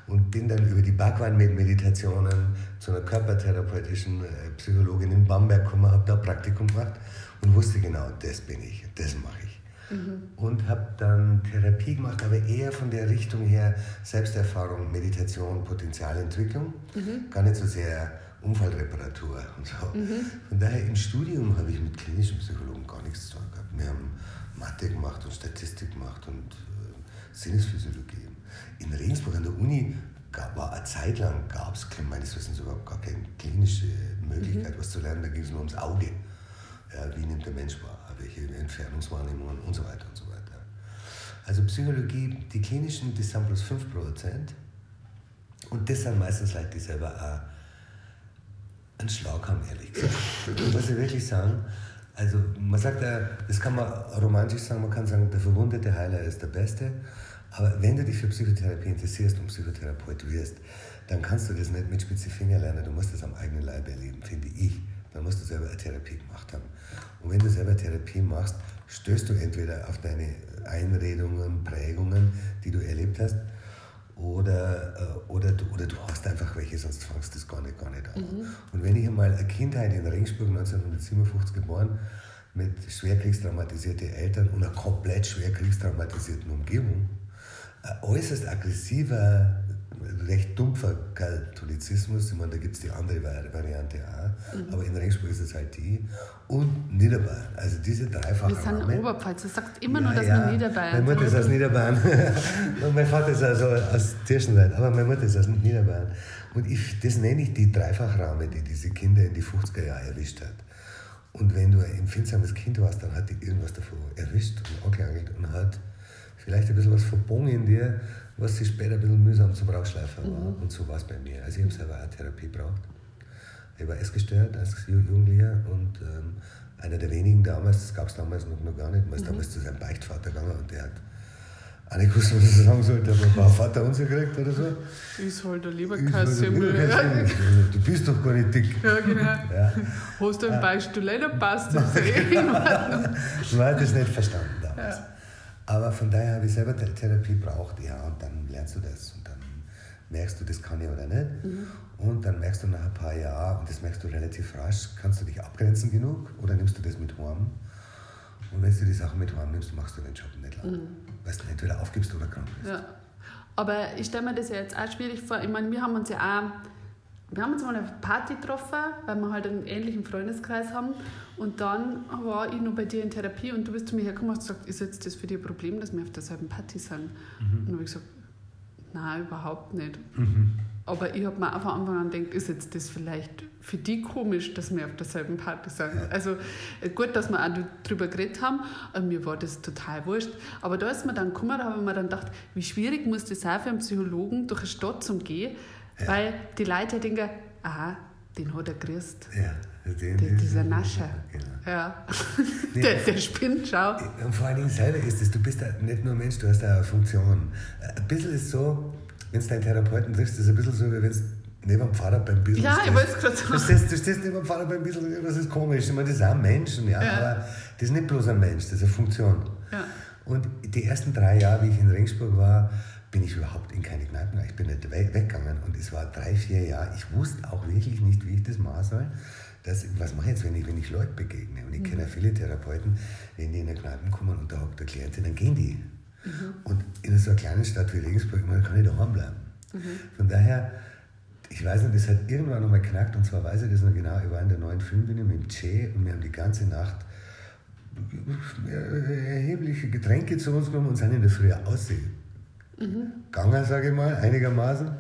Und bin dann über die Bhagwan-Meditationen zu einer körpertherapeutischen äh, Psychologin in Bamberg gekommen, habe da Praktikum gemacht und wusste genau, das bin ich, das mache ich. Mhm. Und habe dann Therapie gemacht, aber eher von der Richtung her Selbsterfahrung, Meditation, Potenzialentwicklung. Mhm. Gar nicht so sehr Unfallreparatur und so. Mhm. Von daher im Studium habe ich mit klinischen Psychologen gar nichts zu tun gehabt. Wir haben Mathe gemacht und Statistik gemacht und äh, Sinnesphysiologie. In Regensburg an der Uni gab, war eine Zeit lang, gab es meines Wissens überhaupt gar keine klinische Möglichkeit, mhm. was zu lernen. Da ging es nur ums Auge. Ja, wie nimmt der Mensch wahr? Welche Entfernungswahrnehmungen und so weiter und so weiter. Also Psychologie, die klinischen, das sind bloß 5%. Und das sind meistens Leute, die selber auch einen Schlag haben, ehrlich gesagt. Muss ich wirklich sagen. Also man sagt ja, das kann man romantisch sagen, man kann sagen, der verwundete Heiler ist der Beste. Aber wenn du dich für Psychotherapie interessierst und Psychotherapeut wirst, dann kannst du das nicht mit spitze Finger lernen, du musst das am eigenen Leib erleben, finde ich. Dann musst du selber eine Therapie gemacht haben. Und wenn du selber Therapie machst, stößt du entweder auf deine Einredungen, Prägungen, die du erlebt hast, oder, äh, oder, du, oder du hast einfach welche, sonst fangst du das gar nicht, gar nicht an. Mhm. Und wenn ich einmal eine Kindheit in Regensburg 1957 geboren, mit schwer kriegstraumatisierten Eltern und einer komplett schwer kriegstraumatisierten Umgebung, äußerst aggressiver recht dumpfer Katholizismus, ich meine, da gibt es die andere Variante auch, mhm. aber in Regensburg ist es halt die. Und Niederbayern, also diese dreifache Wir sind Rahmen. Oberpfalz, du sagst immer ja, nur, dass ja, wir Niederbayern Meine Mutter ist aus Niederbayern [laughs] und mein Vater ist also aus Tirschenwald, aber meine Mutter ist aus Niederbayern. Und ich, das nenne ich die Dreifachrahme, die diese Kinder in die 50er Jahre erwischt hat. Und wenn du ein empfindsames Kind warst, dann hat die irgendwas davon erwischt und angeangelt und hat vielleicht ein bisschen was verbogen in dir, was sich später ein bisschen mühsam zum Rausschleifen war. Mhm. Und so war es bei mir. Also ich habe selber eine Therapie braucht. Ich war essgestört als Jugendlicher und ähm, einer der wenigen damals, das gab es damals noch, noch gar nicht, man ist mhm. damals zu seinem Beichtvater gegangen und der hat auch nicht gewusst, was er sagen sollte, aber ein paar Vater unser gekriegt oder so. Ist halt der Leberkasssimmel. Du bist doch gar nicht dick. Ja, genau. Ja. Hast du Beichtstuhl, dann passt das eh. [laughs] Du hast das nicht verstanden damals. Ja. Aber von daher habe ich selber Therapie braucht, ja, und dann lernst du das und dann merkst du, das kann ich oder nicht. Mhm. Und dann merkst du nach ein paar Jahren, und das merkst du relativ rasch, kannst du dich abgrenzen genug oder nimmst du das mit heim? Und wenn du die Sachen mit heim nimmst, machst du den Job nicht lang. Mhm. Weil du entweder aufgibst oder krank bist. Ja. Aber ich stelle mir das ja jetzt auch schwierig vor. Ich meine, wir haben uns ja auch wir haben uns mal eine Party getroffen, weil wir halt einen ähnlichen Freundeskreis haben. Und dann war ich noch bei dir in Therapie und du bist zu mir hergekommen und hast gesagt, ist jetzt das für dich ein Problem, dass wir auf derselben Party sind? Mhm. Und dann habe ich gesagt, nein, überhaupt nicht. Mhm. Aber ich habe mir auch von Anfang an gedacht, ist jetzt das vielleicht für die komisch, dass wir auf derselben Party sind. Also äh, gut, dass wir auch darüber geredet haben, aber mir war das total wurscht. Aber da ist mir dann gekommen, da habe ich mir dann gedacht, wie schwierig muss das sein für einen Psychologen, durch eine Stadt zu gehen, ja. Weil die Leute denken, aha, den hat er gekriegt. Ja, den, den, dieser Nascher. Genau. Ja. Nee, [laughs] der, der spinnt, schau. Und vor allen Dingen selber ist es, du bist nicht nur Mensch, du hast da eine Funktion. Ein bisschen ist so, wenn du deinen Therapeuten triffst, ist es ein bisschen so, wie wenn du neben dem Fahrrad beim Bissl Ja, ich wollte es gerade sagen. Du stehst, du stehst neben dem Fahrrad beim Bissl und das ist komisch. Ich meine, das ist auch ein Mensch, ja, ja, aber das ist nicht bloß ein Mensch, das ist eine Funktion. Ja. Und die ersten drei Jahre, wie ich in Ringsburg war, bin ich überhaupt in keine Kneipen Ich bin nicht weggegangen und es war drei, vier Jahre. Ich wusste auch wirklich nicht, wie ich das machen soll. Das, was mache ich jetzt, wenn ich, wenn ich Leute begegne? Und ich mhm. kenne ja viele Therapeuten, wenn die in eine Kneipen kommen und da hockt der Klient, dann gehen die. Mhm. Und in so einer kleinen Stadt wie Regensburg, man kann ich daheim bleiben. Mhm. Von daher, ich weiß nicht, das hat irgendwann nochmal knackt und zwar weiß ich das noch genau, ich war in der neuen Filmbühne mit dem Che und wir haben die ganze Nacht erhebliche Getränke zu uns genommen und sind in der Früh aussehen mhm. gegangen, sage ich mal, einigermaßen.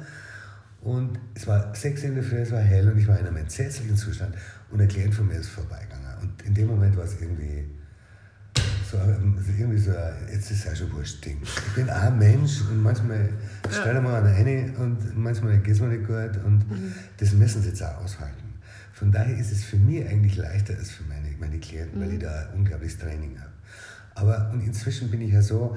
Und es war sechs in der Früh, es war hell und ich war in einem entsetzlichen Zustand. Und ein Klient von mir ist vorbeigegangen. Und in dem Moment war es irgendwie so, irgendwie so, jetzt ist es ja schon wurscht Ding. Ich bin auch ein Mensch und manchmal ja. stelle mal an eine und manchmal geht es mir nicht gut und mhm. das müssen sie jetzt auch aushalten. Von daher ist es für mich eigentlich leichter als für meine meine Klienten, mhm. weil ich da unglaubliches Training habe. Aber und inzwischen bin ich ja so,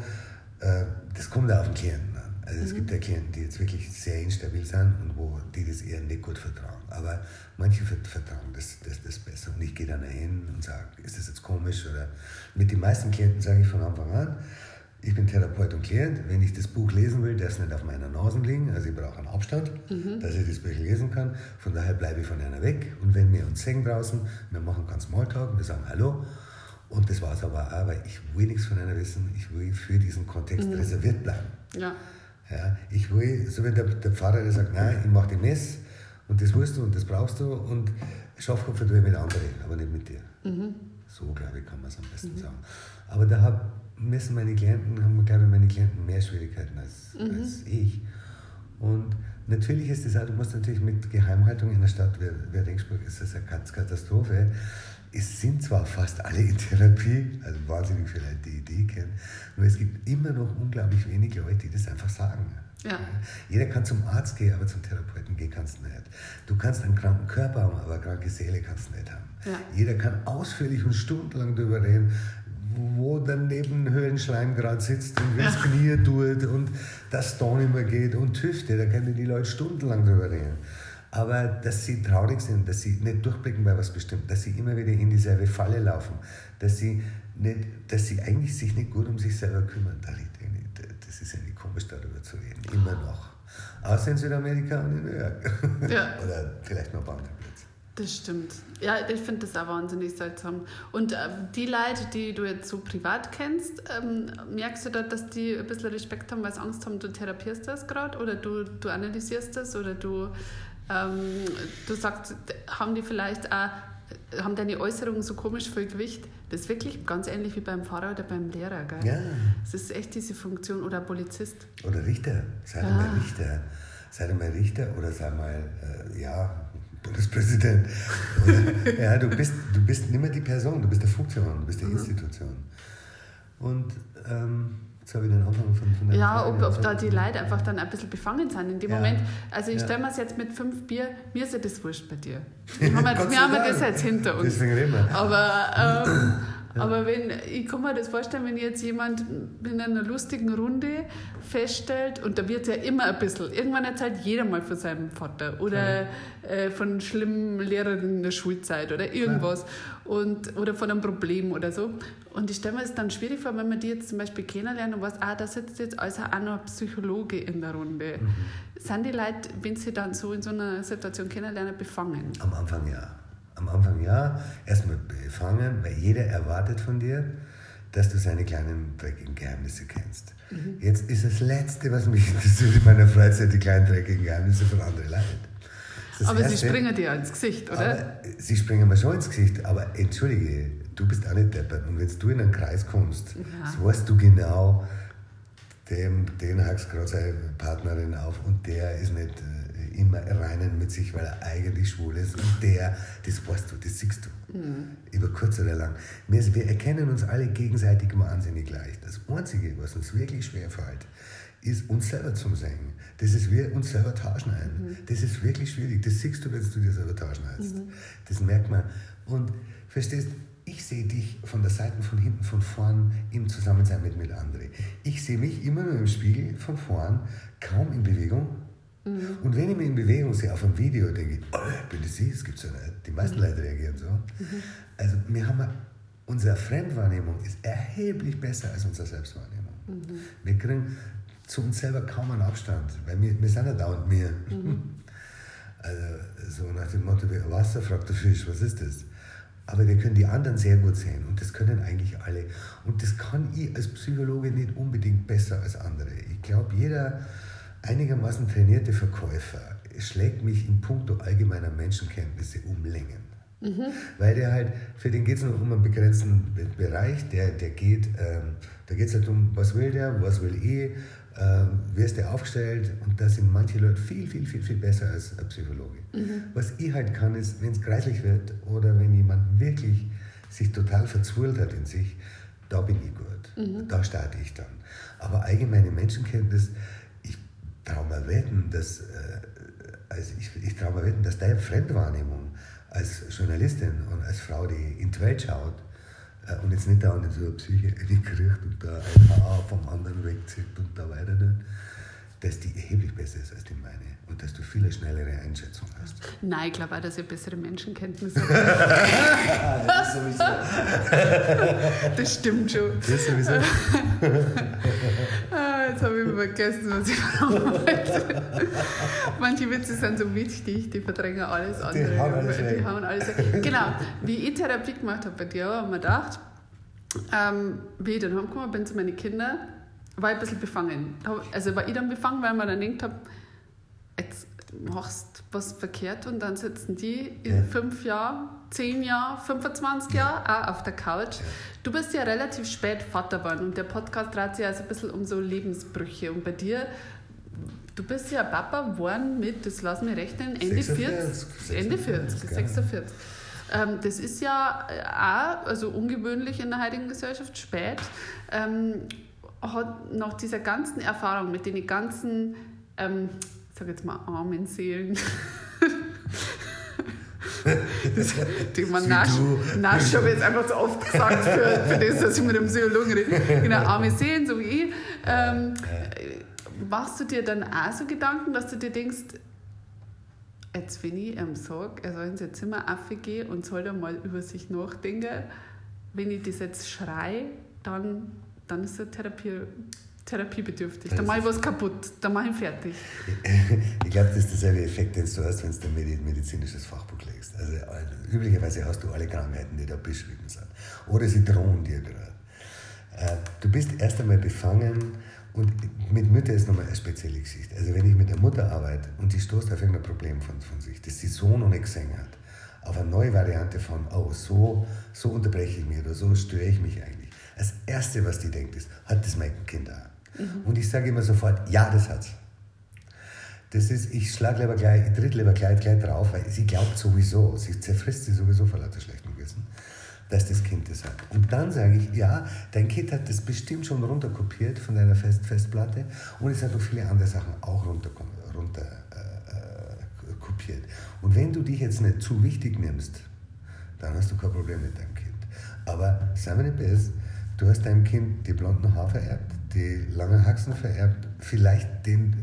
das kommt auch auf den Klienten an. Also es mhm. gibt ja Klienten, die jetzt wirklich sehr instabil sind und wo die das eher nicht gut vertragen. Aber manche vertragen das, das, das besser. Und ich gehe dann hin und sage, ist das jetzt komisch? Oder mit den meisten Klienten sage ich von Anfang an, ich bin Therapeut und Klient. Wenn ich das Buch lesen will, darf es nicht auf meiner Nase liegen. Also ich brauche einen Abstand, mhm. dass ich das Buch lesen kann. Von daher bleibe ich von einer weg. Und wenn wir uns sehen draußen, wir machen keinen Smalltalk, wir sagen Hallo. Und das war es aber auch, weil ich will nichts von einer wissen. Ich will für diesen Kontext mhm. reserviert bleiben. Ja. Ja, ich will, so wie der, der Pfarrer der sagt, nein, ich mache die Mess und das willst du und das brauchst du und Schafkopf tue ich mit anderen, aber nicht mit dir. Mhm. So, glaube ich, kann man es am besten mhm. sagen. Aber da hab, müssen meine Klienten, haben, glaube ich, meine Klienten mehr Schwierigkeiten als, mhm. als ich. Und natürlich ist das auch, du musst natürlich mit Geheimhaltung in der Stadt, wer, wer Regensburg ist, das eine Katastrophe es sind zwar fast alle in Therapie, also wahnsinnig viele Leute, die Idee kennen, nur es gibt immer noch unglaublich wenige Leute, die das einfach sagen. Ja. Jeder kann zum Arzt gehen, aber zum Therapeuten gehen kannst du nicht. Du kannst einen kranken Körper haben, aber eine kranke Seele kannst du nicht haben. Ja. Jeder kann ausführlich und stundenlang darüber reden, wo dann neben Höhlenschleim gerade sitzt und wie es. Knie tut und das da nicht mehr geht und Hüfte, da können die Leute stundenlang darüber reden aber dass sie traurig sind, dass sie nicht durchblicken bei was bestimmt, dass sie immer wieder in dieselbe Falle laufen, dass sie, nicht, dass sie eigentlich sich nicht gut um sich selber kümmern. Das ist irgendwie komisch, darüber zu reden, immer noch. Außer in Südamerika und in New York. Ja. [laughs] Oder vielleicht noch Plätze. Das stimmt. Ja, ich finde das auch wahnsinnig seltsam. Und äh, die Leute, die du jetzt so privat kennst, ähm, merkst du da, dass die ein bisschen Respekt haben, weil sie Angst haben, du therapierst das gerade oder du, du analysierst das oder du ähm, du sagst, haben die vielleicht auch, haben deine Äußerungen so komisch viel Gewicht? Das ist wirklich ganz ähnlich wie beim Pfarrer oder beim Lehrer, gell? Ja. Das ist echt diese Funktion oder Polizist. Oder Richter. Sei ja. mal Richter. Sei mal Richter oder sei mal, äh, ja, Bundespräsident. Oder, [laughs] ja, du bist, du bist nicht mehr die Person, du bist der Funktion, du bist die mhm. Institution. Und ähm, Jetzt habe ich den Anfang von, von Ja, ob, ob da die Leute einfach dann ein bisschen befangen sind in dem ja. Moment. Also ich ja. stelle mir es jetzt mit fünf Bier, mir ist ja das wurscht bei dir. [laughs] Wir haben, wir haben das jetzt hinter uns. Deswegen reden wir. Aber ähm, aber wenn, ich kann mir das vorstellen, wenn jetzt jemand in einer lustigen Runde feststellt, und da wird es ja immer ein bisschen, irgendwann erzählt jeder mal von seinem Vater oder äh, von schlimmen Lehrern in der Schulzeit oder irgendwas und, oder von einem Problem oder so. Und ich stelle mir es dann schwierig vor, wenn man die jetzt zum Beispiel kennenlernt und weiß, ah, da sitzt jetzt also auch noch ein Psychologe in der Runde. Mhm. Sind die Leute, wenn sie dann so in so einer Situation kennenlernen, befangen? Am Anfang ja am Anfang ja, erstmal befangen, weil jeder erwartet von dir, dass du seine kleinen dreckigen Geheimnisse kennst. Mhm. Jetzt ist das Letzte, was mich interessiert in meiner Freizeit, die kleinen dreckigen Geheimnisse von anderen Leuten. Aber Erste, sie springen dir ins Gesicht, oder? sie springen mir schon ins Gesicht, aber entschuldige, du bist auch nicht deppert. Und wenn du in einen Kreis kommst, ja. so weißt du genau, dem, den hackst gerade seine Partnerin auf und der ist nicht äh, immer reinen mit sich, weil er eigentlich schwul ist. Und der, das weißt du, das siehst du. Mhm. Über kurz oder lang. Wir, wir erkennen uns alle gegenseitig wahnsinnig gleich. Das Einzige, was uns wirklich schwerfällt, ist uns selber zu singen. Das ist wie uns selber tauschen ein. Mhm. Das ist wirklich schwierig. Das siehst du, wenn du dir selber tauschen einst. Mhm. Das merkt man. Und verstehst, ich sehe dich von der Seite, von hinten, von vorn im Zusammensein mit, mit anderen. Ich sehe mich immer nur im Spiegel von vorn, kaum in Bewegung Mhm. Und wenn ich mich in Bewegung sehe, auf einem Video, denke ich, oh, bin das ich? Es gibt so eine, die meisten mhm. Leute reagieren so. Mhm. Also wir haben, unsere Fremdwahrnehmung ist erheblich besser als unsere Selbstwahrnehmung. Mhm. Wir kriegen zu uns selber kaum einen Abstand, weil wir, wir sind ja dauernd mehr. Mhm. [laughs] Also so nach dem Motto, Wasser fragt der Fisch, was ist das? Aber wir können die anderen sehr gut sehen und das können eigentlich alle. Und das kann ich als Psychologe nicht unbedingt besser als andere. Ich glaube, jeder einigermaßen trainierte Verkäufer schlägt mich in puncto allgemeiner Menschenkenntnisse um Längen. Mhm. Weil der halt, für den geht es nur um einen begrenzten Bereich, der, der geht, ähm, da geht es halt um, was will der, was will ich, ähm, wie ist der aufgestellt und da sind manche Leute viel, viel, viel, viel besser als ein Psychologe. Mhm. Was ich halt kann, ist, wenn es kreislich wird oder wenn jemand wirklich sich total verzwirlt hat in sich, da bin ich gut. Mhm. Da starte ich dann. Aber allgemeine Menschenkenntnis, traue mir wetten, dass, äh, also ich, ich traue mir wetten, dass deine Fremdwahrnehmung als Journalistin und als Frau, die in die Welt schaut äh, und jetzt nicht da in so eine Psyche kriegt und da ein Haar vom anderen wegzieht und da weiter nicht, dass die erheblich besser ist als die meine und dass du viel schnellere Einschätzung hast. Nein, ich glaube auch, dass ihr bessere Menschenkenntnisse [laughs] habt. das sowieso. Das stimmt schon. Das sowieso. [laughs] Jetzt habe ich vergessen, was ich [laughs] sagen wollte. Manche Witze sind so wichtig, die verdrängen alles andere. Die hauen alles die weg. hauen alles. Genau, wie ich Therapie gemacht habe bei dir, habe ich mir gedacht, ähm, wie ich dann heimgekommen bin zu meinen Kindern, war ich ein bisschen befangen. Also war ich dann befangen, weil ich mir dann gedacht habe, jetzt machst du was verkehrt und dann sitzen die in Ja. fünf Jahren, zehn Jahren, 25 Jahren auch auf der Couch. Du bist ja relativ spät Vater geworden und der Podcast dreht sich also ein bisschen um so Lebensbrüche. Und bei dir, du bist ja Papa geworden mit, das lass mich rechnen, Ende 46, 40. Ende 40, 46, 46. Ähm, das ist ja äh, auch also ungewöhnlich in der heutigen Gesellschaft spät. Ähm, hat nach dieser ganzen Erfahrung mit den ganzen, ähm, ich sag jetzt mal, armen Seelen, [laughs] das, die [laughs] man du. Nasch habe ich jetzt einfach zu oft gesagt für, für das, dass ich mit dem Psychologen rede. Genau, arme Seelen, so wie ich. Ähm, äh, machst du dir dann auch so Gedanken, dass du dir denkst, jetzt wenn ich ihm sage, er soll in sein Zimmer aufgehen und soll da mal über sich nachdenken, wenn ich das jetzt schreie, dann, dann ist er Therapie, therapiebedürftig. Das mache ich was kaputt, dann mache ich fertig. [laughs] Ich glaube, das ist derselbe Effekt, den du hast, wenn du ein medizinisches Fachbuch legst. Also, üblicherweise hast du alle Krankheiten, die da beschrieben sind. Oder sie drohen dir gerade. Äh, du bist erst einmal befangen und mit Mütter ist nochmal eine spezielle Geschichte. Also wenn ich mit der Mutter arbeite und die stoßt auf irgendein Problem von, von sich, das sie so noch nicht gesehen hat, auf eine neue Variante von, oh, so, so unterbreche ich mich oder so störe ich mich eigentlich. Das Erste, was die denkt, ist, hat das mein Kind auch? Und ich sage immer sofort, ja, das hat's. Das ist, ich schlage lieber gleich, ich tritt lieber gleich, gleich drauf, weil sie glaubt sowieso, sie zerfrisst sie sowieso vor lauter schlechtem Gewissen, dass das Kind das hat. Und dann sage ich, ja, dein Kind hat das bestimmt schon runterkopiert von deiner Fest Festplatte und es hat noch viele andere Sachen auch runter, runter äh, kopiert. Und wenn du dich jetzt nicht zu wichtig nimmst, dann hast du kein Problem mit deinem Kind. Aber seien wir nicht best, du hast deinem Kind die blonden Haare vererbt, die langen Haxen vererbt, vielleicht den,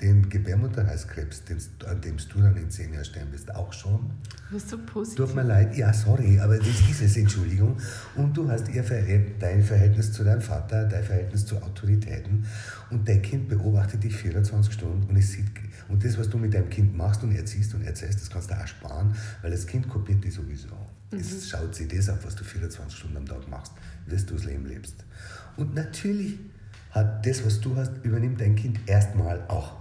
den Gebärmutterhalskrebs, den, an dem du dann in zehn Jahren sterben wirst, auch schon. Du bist so positiv. Tut mir leid, ja, sorry, aber das ist es, Entschuldigung. Und du hast ihr vererbt dein Verhältnis zu deinem Vater, dein Verhältnis zu Autoritäten. Und dein Kind beobachtet dich 24 Stunden und es sieht, und das, was du mit deinem Kind machst und erziehst und erzählst, das kannst du auch sparen, weil das Kind kopiert dich sowieso. Es schaut sich das ab, was du 24 Stunden am Tag machst, bis du das Leben lebst. Und natürlich hat das, was du hast, übernimmt dein Kind erstmal auch,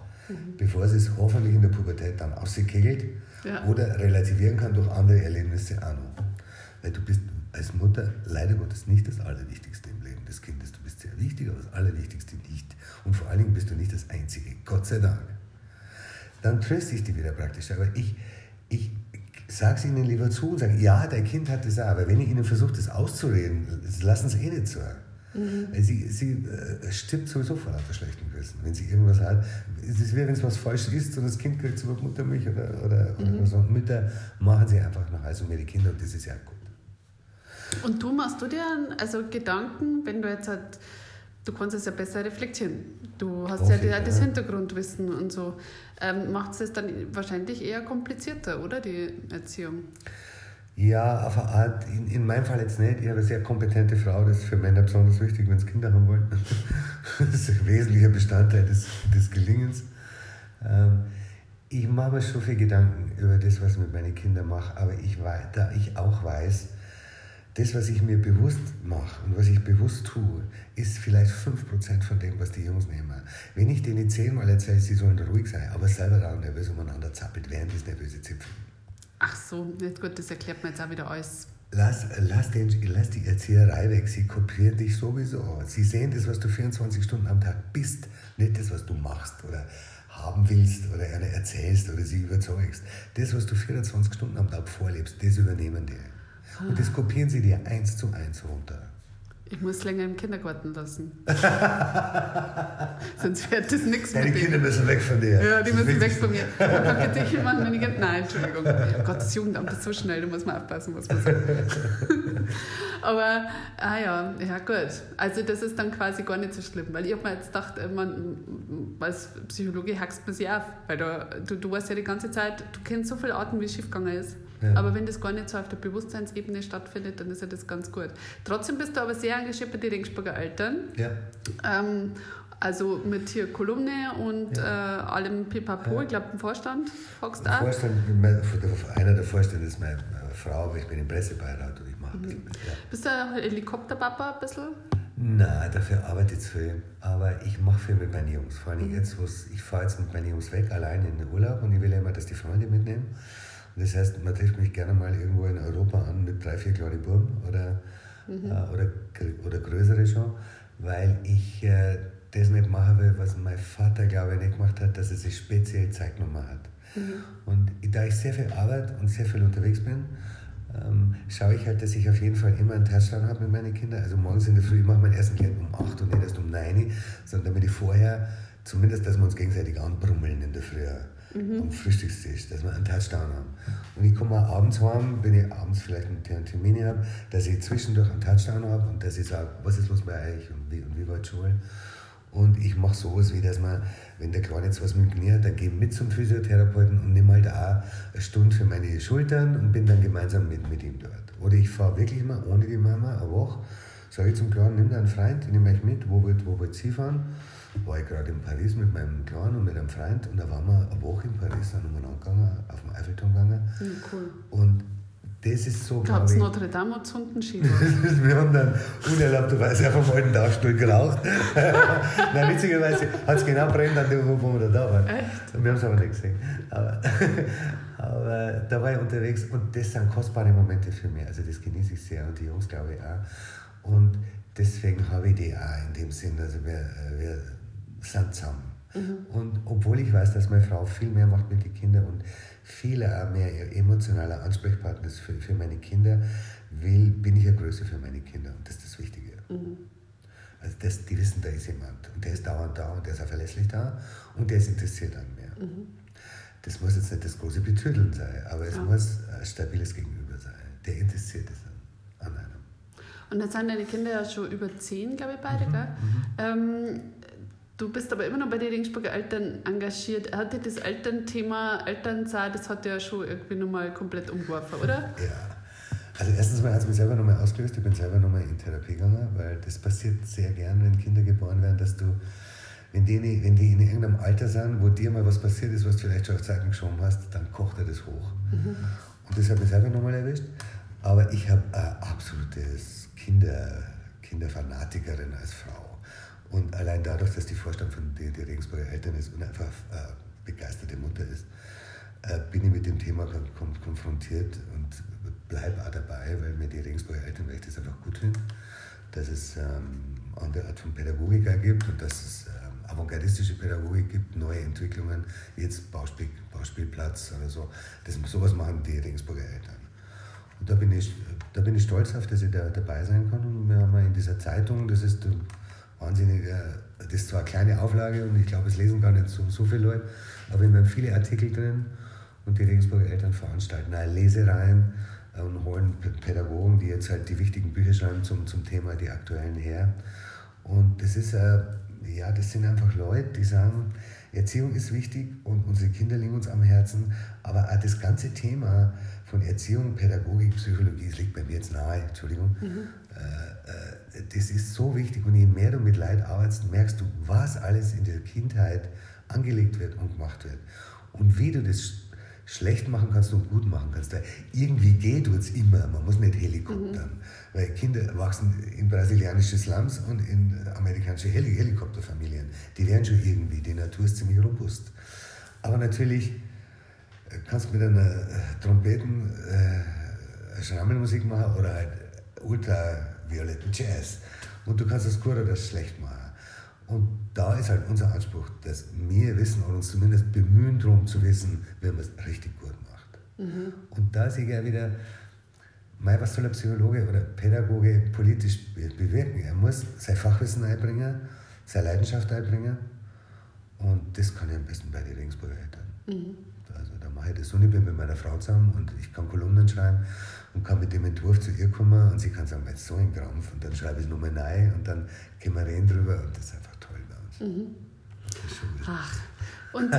bevor es es hoffentlich in der Pubertät dann ausgekegelt Ja. oder relativieren kann durch andere Erlebnisse auch noch. Weil du bist als Mutter leider Gottes nicht das Allerwichtigste im Leben des Kindes. Du bist sehr wichtig, aber das Allerwichtigste nicht. Und vor allen Dingen bist du nicht das Einzige. Gott sei Dank. Dann tröste ich die wieder praktisch. Aber ich, ich sage es ihnen lieber zu und sage, ja, dein Kind hat das auch. Aber wenn ich ihnen versuche, das auszureden, lassen sie eh nicht so. Weil sie, sie äh, stirbt sowieso vor lauter schlechtem Gewissen. Wenn sie irgendwas hat, es ist wie wenn es was falsch ist und das Kind kriegt über Muttermilch oder, oder, oder so. Und Mütter machen sie einfach nach Hause um ihre Kinder und das ist ja gut. Und du machst du dir also Gedanken, wenn du jetzt halt, du kannst es ja besser reflektieren. Du hast Auf ja die- das. Hintergrundwissen und so. Ähm, Macht es dann wahrscheinlich eher komplizierter, oder die Erziehung? Ja, auf in, in meinem Fall jetzt nicht. Ich habe eine sehr kompetente Frau, das ist für Männer besonders wichtig, wenn sie Kinder haben wollen. [laughs] Das ist ein wesentlicher Bestandteil des, des Gelingens. Ähm, ich mache mir schon viel Gedanken über das, was ich mit meinen Kindern mache, aber ich weiß, da ich auch weiß, das, was ich mir bewusst mache und was ich bewusst tue, ist vielleicht 5% von dem, was die Jungs nehmen. Wenn ich denen zehnmal erzähle, sie sollen ruhig sein, aber selber daran nervös umeinander zappelt, während das nervöse Zipfeln. Ach so, nicht gut, das erklärt mir jetzt auch wieder alles. Lass, lass, den, lass die Erzieherei weg. Sie kopieren dich sowieso. Sie sehen das, was du 24 Stunden am Tag bist, nicht das, was du machst oder haben willst oder einer erzählst oder sie überzeugst. Das, was du 24 Stunden am Tag vorlebst, das übernehmen die. Und das kopieren sie dir eins zu eins runter. Ich muss länger im Kindergarten lassen. [laughs] Sonst wird das nichts Deine mit Kinder denen. müssen weg von dir. Ja, die Das müssen weg von mir. [laughs] Papa, bitte jemanden, wenn ich. Nein, Entschuldigung. Oh Gott, das Jugendamt ist so schnell, da muss man aufpassen, was man sagt. [laughs] Aber, ah ja, ja gut. Also das ist dann quasi gar nicht so schlimm, weil ich habe mir jetzt gedacht, äh, man, als Psychologe hackst man sich auf, weil da, du, du weißt ja die ganze Zeit, du kennst so viele Arten, wie es schiefgegangen ist. Ja. Aber wenn das gar nicht so auf der Bewusstseinsebene stattfindet, dann ist ja das ganz gut. Trotzdem bist du aber sehr engagiert bei den Regensburger Eltern. Ja. Ähm, also mit hier Kolumne und äh, allem Pipapo, Ja. ich glaube im Vorstand, fragst du. Vorstand, mein- einer der Vorstände ist meine meine Frau, aber ich bin im Pressebeirat und ich mache ein bisschen mit. Ja. Bist du ein Helikopterpapa ein bisschen? Nein, dafür arbeite ich zu viel. Aber ich mache viel mit meinen Jungs. Vor allem jetzt, wo's, ich fahre jetzt mit meinen Jungs weg, allein in den Urlaub und ich will ja immer, dass die Freunde mitnehmen. Das heißt, man trifft mich gerne mal irgendwo in Europa an mit drei, vier kleinen Buben oder, äh, oder, oder größere schon, weil ich äh, das nicht machen will, was mein Vater, glaube ich, nicht gemacht hat, dass er sich speziell Zeit genommen hat. Und da ich sehr viel arbeite und sehr viel unterwegs bin, ähm, schaue ich halt, dass ich auf jeden Fall immer einen Touchdown habe mit meinen Kindern. Also morgens in der Früh, ich mache meinen ersten Kind um 8 und nicht erst um 9, sondern damit ich vorher, zumindest, dass wir uns gegenseitig anbrummeln in der Früh am Frühstückstisch, dass wir einen Touchdown haben. Und ich komme abends heim, wenn ich abends vielleicht einen Ter- Termin habe, dass ich zwischendurch einen Touchdown habe und dass ich sage, was ist los bei euch und wie, und wie war die Schule. Und ich mache sowas wie, dass man, wenn der Kleine jetzt was mit Knie hat, dann gehe ich mit zum Physiotherapeuten und nehme halt auch eine Stunde für meine Schultern und bin dann gemeinsam mit, mit ihm dort. Oder ich fahre wirklich mal ohne die Mama eine Woche, sage ich zum Kleinen, nimm dir einen Freund, nehme ich mit, wo wollt, wo wollt ihr fahren? War ich gerade in Paris mit meinem Kleinen und mit einem Freund und da waren wir eine Woche in Paris, dann umeinander gegangen, auf dem Eiffelturm gegangen. Hm, cool. Und das ist so, Da habt glaube ich, Notre Dame Ski. [laughs] wir haben dann unerlaubterweise auf dem alten Dachstuhl geraucht. [laughs] Nein, witzigerweise hat es genau brennt an dem, wo wir da, da waren. Echt? Und wir haben es aber nicht gesehen. Aber, [laughs] aber da war ich unterwegs und das sind kostbare Momente für mich. Also das genieße ich sehr und die Jungs glaube ich auch. Und deswegen habe ich die auch in dem Sinn, also wir, wir sind zusammen. Und obwohl ich weiß, dass meine Frau viel mehr macht mit den Kindern und viel mehr emotionaler Ansprechpartner ist für, für meine Kinder, will, bin ich eine Größe für meine Kinder und das ist das Wichtige. Also das, die wissen, da ist jemand und der ist dauernd da und der ist auch verlässlich da und der ist interessiert an mir. Das muss jetzt nicht das große Betüdeln sein, aber es Ja. muss ein stabiles Gegenüber sein, der interessiert ist an, an einem. Und jetzt sind deine Kinder ja schon über zehn, glaube ich, beide, Mhm, gell? Ähm, du bist aber immer noch bei den Regensburger Eltern engagiert. Hat dir das Elternthema, Elternsein, das hat ja schon irgendwie nochmal komplett umgeworfen, oder? Ja. Also erstens mal hat es mich selber nochmal ausgelöst. Ich bin selber nochmal in Therapie gegangen, weil das passiert sehr gern, wenn Kinder geboren werden, dass du, wenn die, in- wenn die in irgendeinem Alter sind, wo dir mal was passiert ist, was du vielleicht schon auf Zeiten geschoben hast, dann kocht er das hoch. Und das hat mich selber nochmal erwischt. Aber ich habe ein absolutes Kinder, Kinderfanatikerin als Frau. Und allein dadurch, dass die Vorstand von den die Regensburger Eltern ist und einfach äh, begeisterte Mutter ist, äh, bin ich mit dem Thema kon kon konfrontiert und bleibe auch dabei, weil mir die Regensburger Eltern, weil ich das einfach gut finde, dass es ähm, andere Art von Pädagogik gibt und dass es ähm, avantgardistische Pädagogik gibt, neue Entwicklungen, jetzt Bauspiel, Bauspielplatz oder so. Das, sowas machen die Regensburger Eltern. Und da bin ich, da bin ich stolz auf, dass ich da dabei sein kann. Und wir haben in dieser Zeitung, das ist ein wahnsinniger, das ist zwar eine kleine Auflage und ich glaube, es lesen gar nicht so, so viele Leute, aber wir haben viele Artikel drin und die Regensburger Eltern veranstalten auch Lesereien äh, und holen Pädagogen, die jetzt halt die wichtigen Bücher schreiben zum, zum Thema, die aktuellen her. Und das ist, äh, ja, das sind einfach Leute, die sagen, Erziehung ist wichtig und unsere Kinder liegen uns am Herzen, aber auch das ganze Thema von Erziehung, Pädagogik, Psychologie, es liegt bei mir jetzt nahe, Entschuldigung, äh, äh, das ist so wichtig und je mehr du mit Leid arbeitest, merkst du, was alles in der Kindheit angelegt wird und gemacht wird und wie du das sch- schlecht machen kannst und gut machen kannst. Weil irgendwie geht es immer, man muss nicht helikoptern. Weil Kinder wachsen in brasilianische Slums und in amerikanische Heli Helikopterfamilien. Die werden schon irgendwie, die Natur ist ziemlich robust. Aber natürlich äh, kannst du mit einer äh, Trompeten äh, Schrammelmusik machen oder halt ultravioletten Jazz. Und du kannst das gut oder das schlecht machen. Und da ist halt unser Anspruch, dass wir wissen und uns zumindest bemühen, darum zu wissen, wie man es richtig gut macht. Und da sehe ich ja wieder, Mei, was soll ein Psychologe oder Pädagoge politisch bewirken? Er muss sein Fachwissen einbringen, seine Leidenschaft einbringen. Und das kann ich am besten bei den Regensburger Eltern. Mhm. Mache ich das so. Ich bin mit meiner Frau zusammen und ich kann Kolumnen schreiben und kann mit dem Entwurf zu ihr kommen und sie kann sagen, jetzt so ein Krampf und dann schreibe ich es nochmal neu und dann können wir reden drüber und das ist einfach toll bei uns. Mhm. Ach, und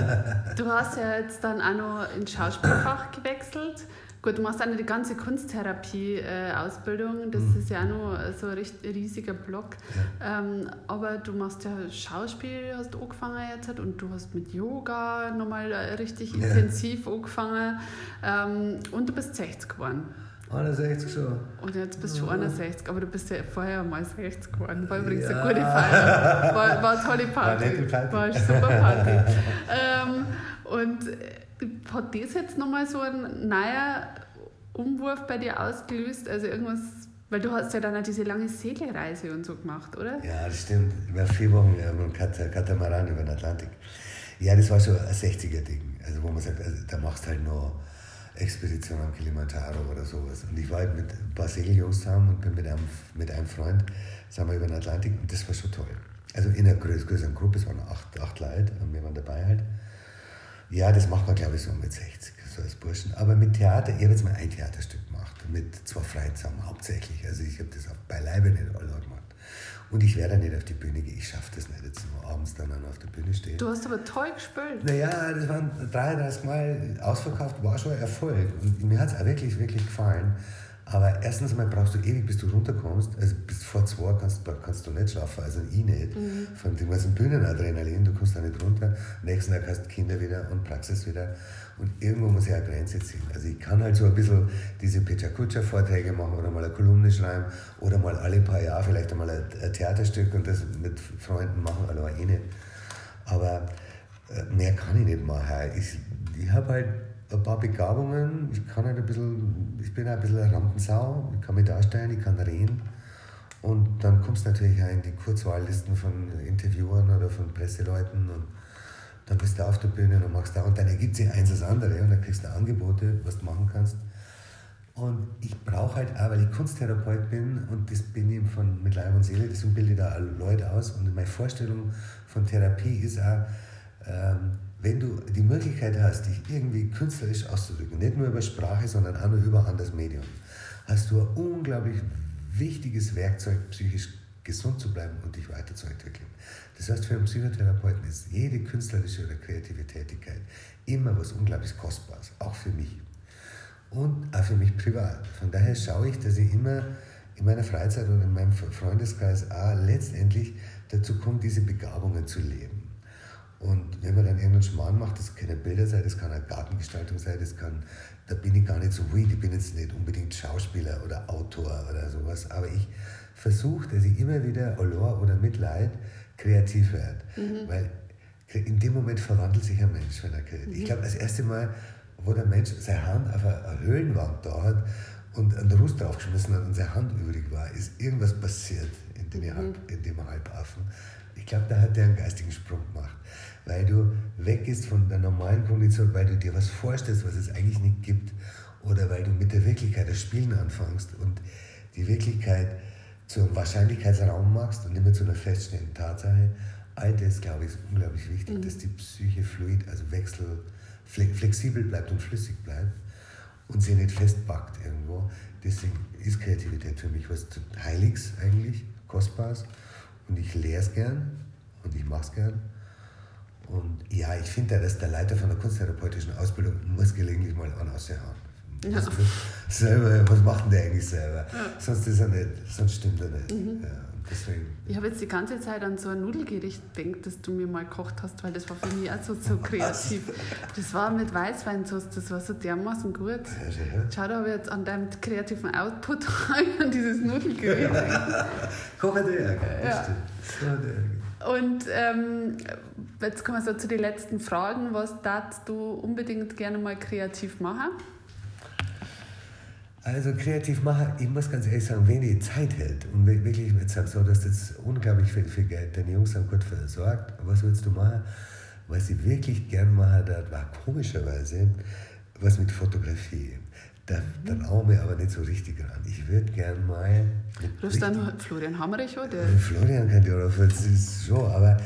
du hast ja jetzt dann auch noch ins Schauspielfach [coughs] gewechselt. Gut, du machst auch die ganze Kunsttherapie-Ausbildung, das mhm. ist ja noch so ein riesiger Block. Ja. Ähm, aber du machst ja Schauspiel, hast angefangen jetzt und du hast mit Yoga nochmal richtig ja. intensiv angefangen ähm, und du bist 60 geworden. 61 schon. Und jetzt bist du schon 61, aber du bist ja vorher mal 60 geworden. War übrigens ja. eine gute Feier. War, war eine tolle Party. War, eine Party. war eine super Party. [laughs] ähm, und äh, hat das jetzt nochmal so ein neuer Umwurf bei dir ausgelöst? Also irgendwas, weil du hast ja dann auch diese lange Segelreise und so gemacht, oder? Ja, das stimmt. Über vier Wochen ja, mit dem Katamaran über den Atlantik. Ja, das war so ein 60er-Ding. Also wo man sagt, also, da machst du halt noch Expedition am Kilimanjaro oder sowas. Und ich war halt mit ein paar Segeljungs zusammen und bin mit einem, mit einem Freund sind wir über den Atlantik und das war schon toll. Also in einer größeren Gruppe, es waren acht, acht Leute und wir waren dabei halt. Ja, das macht man glaube ich so mit 60, so als Burschen. Aber mit Theater, ich habe jetzt mal ein Theaterstück gemacht, mit zwei Freien zusammen hauptsächlich. Also ich habe das auch beileibe nicht alle gemacht. Und ich werde nicht auf die Bühne gehen. Ich schaffe das nicht, jetzt nur abends dann auf der Bühne stehen. Du hast aber toll gespielt. Naja, das waren 33 Mal ausverkauft, war schon ein Erfolg. Und mir hat es auch wirklich, wirklich gefallen. Aber erstens mal brauchst du ewig, bis du runterkommst. Also bis vor zwei kannst, kannst du nicht schaffen, also ich nicht. Mhm. Von dem ganzen Bühnenadrenalin, du kommst da nicht runter. Nächsten Tag hast du Kinder wieder und Praxis wieder. Und irgendwo muss ich eine Grenze ziehen. Also ich kann halt so ein bisschen diese Pecha Kutscher Vorträge machen oder mal eine Kolumne schreiben oder mal alle paar Jahre vielleicht einmal ein Theaterstück und das mit Freunden machen, also eh nicht. Aber äh, mehr kann ich nicht machen. Ich, ich habe halt ein paar Begabungen. Ich kann halt ein bisschen, ich bin ein bisschen eine Rampensau. Ich kann mich darstellen, ich kann reden. Und dann kommst du natürlich auch in die Kurzwahllisten von Interviewern oder von Presseleuten und dann bist du auf der Bühne und machst da und dann ergibt sich eins das andere und dann kriegst du Angebote, was du machen kannst. Und ich brauche halt auch, weil ich Kunsttherapeut bin und das bin ich von, mit Leib und Seele, deswegen bilde ich da Leute aus und meine Vorstellung von Therapie ist auch, ähm, wenn du die Möglichkeit hast, dich irgendwie künstlerisch auszudrücken, nicht nur über Sprache, sondern auch nur über anderes Medium, hast du ein unglaublich wichtiges Werkzeug, psychisch gesund zu bleiben und dich weiterzuentwickeln. Das heißt, für einen Psychotherapeuten ist jede künstlerische oder kreative Tätigkeit immer was unglaublich Kostbares, auch für mich. Und auch für mich privat. Von daher schaue ich, dass ich immer in meiner Freizeit und in meinem Freundeskreis auch letztendlich dazu komme, diese Begabungen zu leben. Und wenn man dann irgendeinen Schmarrn macht, das können Bilder sein, das kann eine Gartengestaltung sein, das kann, da bin ich gar nicht so weird, ich bin jetzt nicht unbedingt Schauspieler oder Autor oder sowas, aber ich versuche, dass ich immer wieder Olor oder Mitleid kreativ werde. Mhm. Weil in dem Moment verwandelt sich ein Mensch, wenn er kreativ mhm. Ich glaube, das erste Mal, wo der Mensch seine Hand auf eine Höhlenwand da hat und einen Rust draufgeschmissen hat und seine Hand übrig war, ist irgendwas passiert in dem, mhm. Halb, in dem Halbaffen. Ich glaube, da hat der einen geistigen Sprung gemacht. Weil du weggehst von der normalen Kondition, weil du dir was vorstellst, was es eigentlich nicht gibt. Oder weil du mit der Wirklichkeit das Spielen anfängst und die Wirklichkeit zu einem Wahrscheinlichkeitsraum machst und nicht mehr zu einer feststehenden Tatsache. All das, glaube ich, ist unglaublich wichtig, mhm. dass die Psyche fluid, also wechsel, flexibel bleibt und flüssig bleibt und sie nicht festpackt irgendwo. Deswegen ist Kreativität für mich was Heiliges eigentlich, Kostbares. Und ich lehre es gern und ich mache es gern. Und ja, ich finde ja, dass der Leiter von der kunsttherapeutischen Ausbildung muss gelegentlich mal an aushauen. Ja. Was, selber, was macht denn der eigentlich selber? Ja. Sonst, ist er nicht, sonst stimmt er nicht. Mhm. Ja, deswegen. Ich habe jetzt die ganze Zeit an so ein Nudelgericht gedacht, das du mir mal gekocht hast, weil das war für mich auch so, so [laughs] kreativ. Das war mit Weißweinsauce, das war so dermaßen gut. Ja, Schau, da habe ich jetzt an deinem kreativen Output [laughs] an dieses Nudelgericht. [laughs] Koche der ja. Und ähm, jetzt kommen wir so zu den letzten Fragen. Was darfst du unbedingt gerne mal kreativ machen? Also kreativ machen, ich muss ganz ehrlich sagen, wenn die Zeit hält und wirklich jetzt so, dass das unglaublich viel, viel Geld, deine Jungs haben gut versorgt, was willst du machen? Was ich wirklich gern mache, das war komischerweise was mit Fotografie. Da, da trauen wir aber nicht so richtig ran. Ich würde gern mal. Rufst dann Florian Hammerich oder? Florian kann ja auch, das ist so, aber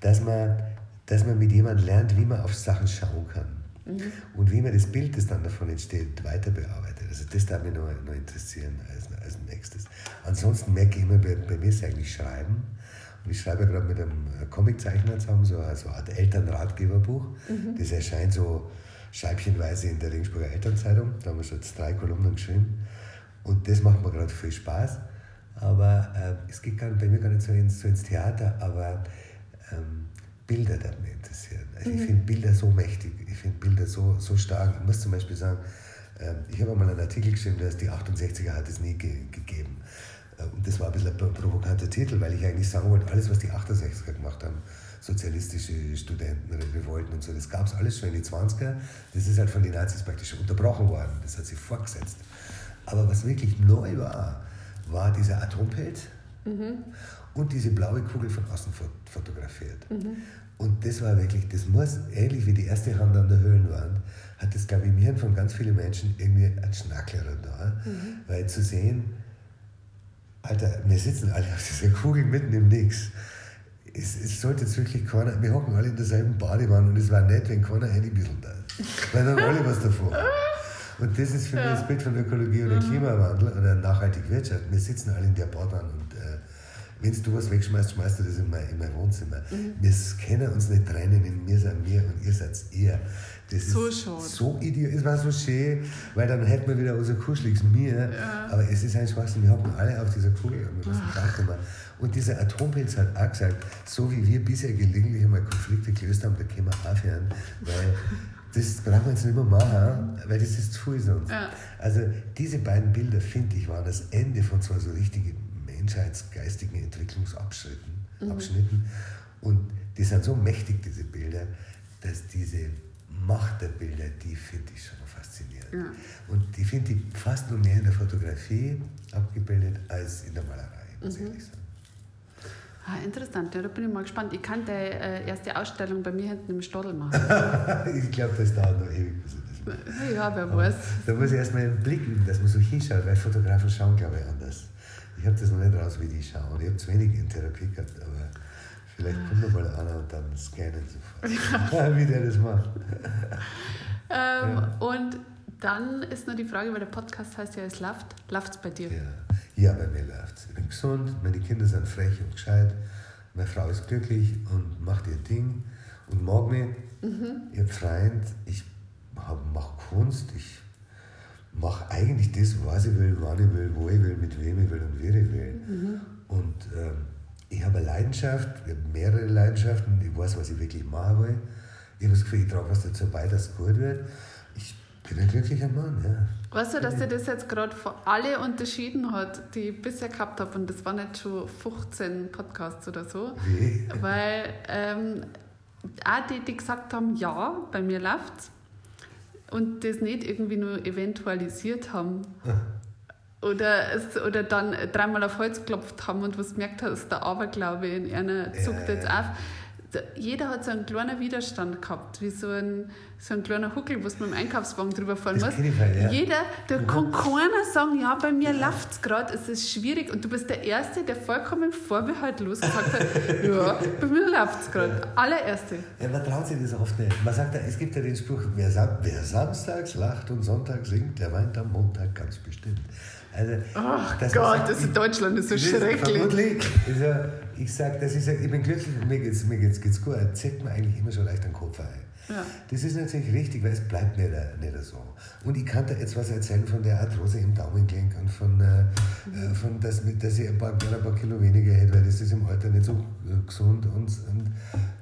dass man, dass man mit jemandem lernt, wie man auf Sachen schauen kann. Mhm. Und wie man das Bild, das dann davon entsteht, weiter bearbeitet. Also das darf mich noch, noch interessieren als, als nächstes. Ansonsten merke ich immer, bei, bei mir ist eigentlich Schreiben. Und ich schreibe gerade mit einem Comiczeichner zusammen, so also eine Art Elternratgeberbuch. Mhm. Das erscheint so scheibchenweise in der Regensburger Elternzeitung. Da haben wir schon jetzt drei Kolumnen geschrieben. Und das macht mir gerade viel Spaß. Aber äh, es geht gar, bei mir gar nicht so ins, so ins Theater, aber ähm, Bilder da mich interessieren. Also mhm. ich finde Bilder so mächtig, ich finde Bilder so, so stark. Ich muss zum Beispiel sagen, äh, ich habe mal einen Artikel geschrieben, dass die 68er hat es nie ge gegeben. Äh, und das war ein bisschen ein provokanter Titel, weil ich eigentlich sagen wollte, alles, was die 68er gemacht haben, sozialistische Studentenrevolten und so, das gab es alles schon in den 20er. Das ist halt von den Nazis praktisch unterbrochen worden. Das hat sich fortgesetzt. Aber was wirklich neu war, war dieser Atompelz mhm. und diese blaue Kugel von außen fotografiert. Mhm. Und das war wirklich, das muss, ähnlich wie die erste Hand an der Höhlenwand, hat das, glaube ich, im Hirn von ganz vielen Menschen irgendwie ein Schnackler da. Mhm. Weil zu sehen, Alter, wir sitzen alle auf dieser Kugel mitten im Nix. Es, es sollte jetzt wirklich keiner, wir hocken alle in derselben Badewanne und es war nett, wenn keiner ein bisschen da ist. Weil dann alle was davon. Und das ist für ja. mich das Bild von Ökologie oder mhm. Klimawandel oder nachhaltig Wirtschaft. Wir sitzen alle in der Badewanne und äh, wenn du was wegschmeißt, schmeißt du das in mein, in mein Wohnzimmer. Mhm. Wir können uns nicht trennen, wir sind wir und ihr seid ihr. Das so ist schade. so ideal. Es war so schön, weil dann hätten wir wieder unser kuscheliges Mir. Ja. Aber es ist ein Schwachsinn. Wir hocken alle auf dieser Kugel und wir müssen machen. Und dieser Atompilz hat auch gesagt, so wie wir bisher gelegentlich einmal Konflikte gelöst haben, da können wir aufhören. Weil [laughs] das brauchen wir jetzt nicht mehr machen, weil das ist zu viel sonst. Ja. Also diese beiden Bilder, finde ich, waren das Ende von zwei so richtigen menschheitsgeistigen Entwicklungsabschnitten. Mhm. Und die sind so mächtig, diese Bilder, dass diese Macht der Bilder, die finde ich schon faszinierend. Ja. Und die finde ich fast nur mehr in der Fotografie abgebildet als in der Malerei, muss mhm. ehrlich sagen. Ah, interessant, ja, da bin ich mal gespannt. Ich kann die äh, erste Ausstellung bei mir hinten im Stadel machen. [laughs] ich glaube, das dauert noch ewig, bis ich das mache. Ja, wer weiß. Da muss ich erstmal einen Blick üben, dass man so hinschaut, weil Fotografen schauen, glaube ich, anders. Ich habe das noch nicht raus, wie die schauen. Ich habe zu wenig in Therapie gehabt, vielleicht kommt noch mal einer und dann scannen sofort, ja. [laughs] wie der das macht. Ähm, ja. Und dann ist nur die Frage, weil der Podcast heißt ja, es läuft. Läuft es bei dir? Ja. ja, bei mir läuft es. Ich bin gesund, meine Kinder sind frech und gescheit, meine Frau ist glücklich und macht ihr Ding und mag mich. Mhm. Habe Freund, ich mache Kunst, ich mache eigentlich das, was ich will, wann ich will, wo ich will, mit wem ich will und wie ich will. Mhm. Und ähm, ich habe eine Leidenschaft, ich habe mehrere Leidenschaften, ich weiß, was ich wirklich machen will. Ich habe das Gefühl, ich trage was dazu bei, dass es gut wird. Ich bin ein glücklicher Mann, ja. Weißt du, dass dir das jetzt gerade von alle unterschieden hat, die ich bisher gehabt habe, und das waren nicht schon 15 Podcasts oder so. Wie? Weil ähm, auch die, die gesagt haben, ja, bei mir läuft's und das nicht irgendwie nur eventualisiert haben. Oder, es, oder dann dreimal auf Holz geklopft haben und was gemerkt hast, der Aberglaube in einer zuckt jetzt auf jeder hat so einen kleinen Widerstand gehabt, wie so ein, so ein kleiner Huckel, wo man im Einkaufswagen drüber fahren das muss. Halt, ja. Jeder, da mhm. kann keiner sagen, ja, bei mir ja. läuft es gerade, es ist schwierig. Und du bist der Erste, der vollkommen vorbehaltlos gesagt hat, [laughs] ja, bei mir läuft es gerade. Ja. Allererste. Ja, man traut sich das oft nicht. Man sagt, es gibt ja den Spruch, wer, wer samstags lacht und sonntags singt, der weint am Montag ganz bestimmt. Also, Ach Gott, das in Deutschland ist so schrecklich. Vermutlich. Also, ich sage, das ist, ich bin glücklich mir geht es mir geht's, geht's gut. Er zieht mir eigentlich immer so leicht den Kopf ein. Ja. Das ist natürlich richtig, weil es bleibt nicht, nicht so. Und ich kann da jetzt was erzählen von der Arthrose im Daumengelenk und von, äh, mhm. von dass, dass ich ein paar, ein paar Kilo weniger hätte, weil das ist im Alter nicht so äh, gesund. Und, und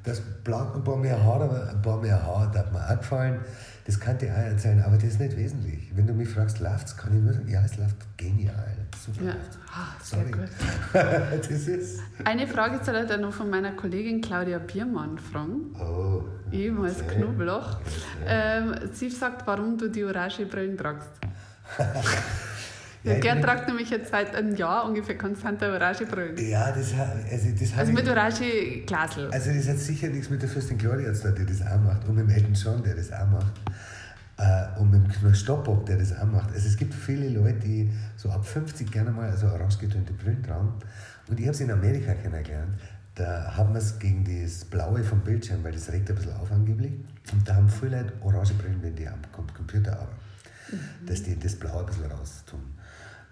das bleibt ein paar mehr Haare, aber ein paar mehr Haare hat mir auch gefallen. Das kann dir auch erzählen, aber das ist nicht wesentlich. Wenn du mich fragst, läuft es, kann ich nur sagen, ja, es läuft genial. Super. Ja. Ah, Sorry. [laughs] das ist Eine Frage soll ich dann noch von meiner Kollegin Claudia Biermann fragen. Oh. Ehemals okay. Knoblauch. Okay. Ähm, sie sagt, warum du die orange Brillen tragst. [laughs] Ja, Gerd tragt nämlich jetzt seit einem Jahr ungefähr konstante orange Brillen. Ja, das, also, das also mit orange Glasel. Also das hat sicher nichts mit der Fürstin Gloria zu tun, die das auch macht, und mit dem Elton John, der das auch macht. Äh, und mit dem Knall Stoppbock, der das auch macht. Also es gibt viele Leute, die so ab 50 gerne mal so orange getönte Brillen tragen. Und ich habe es in Amerika kennengelernt. Da haben wir es gegen das Blaue vom Bildschirm, weil das regt ein bisschen auf angeblich. Und da haben viele Leute orange Brillen, wenn die am Computer arbeiten. Mhm. Dass die das Blaue ein bisschen raus tun.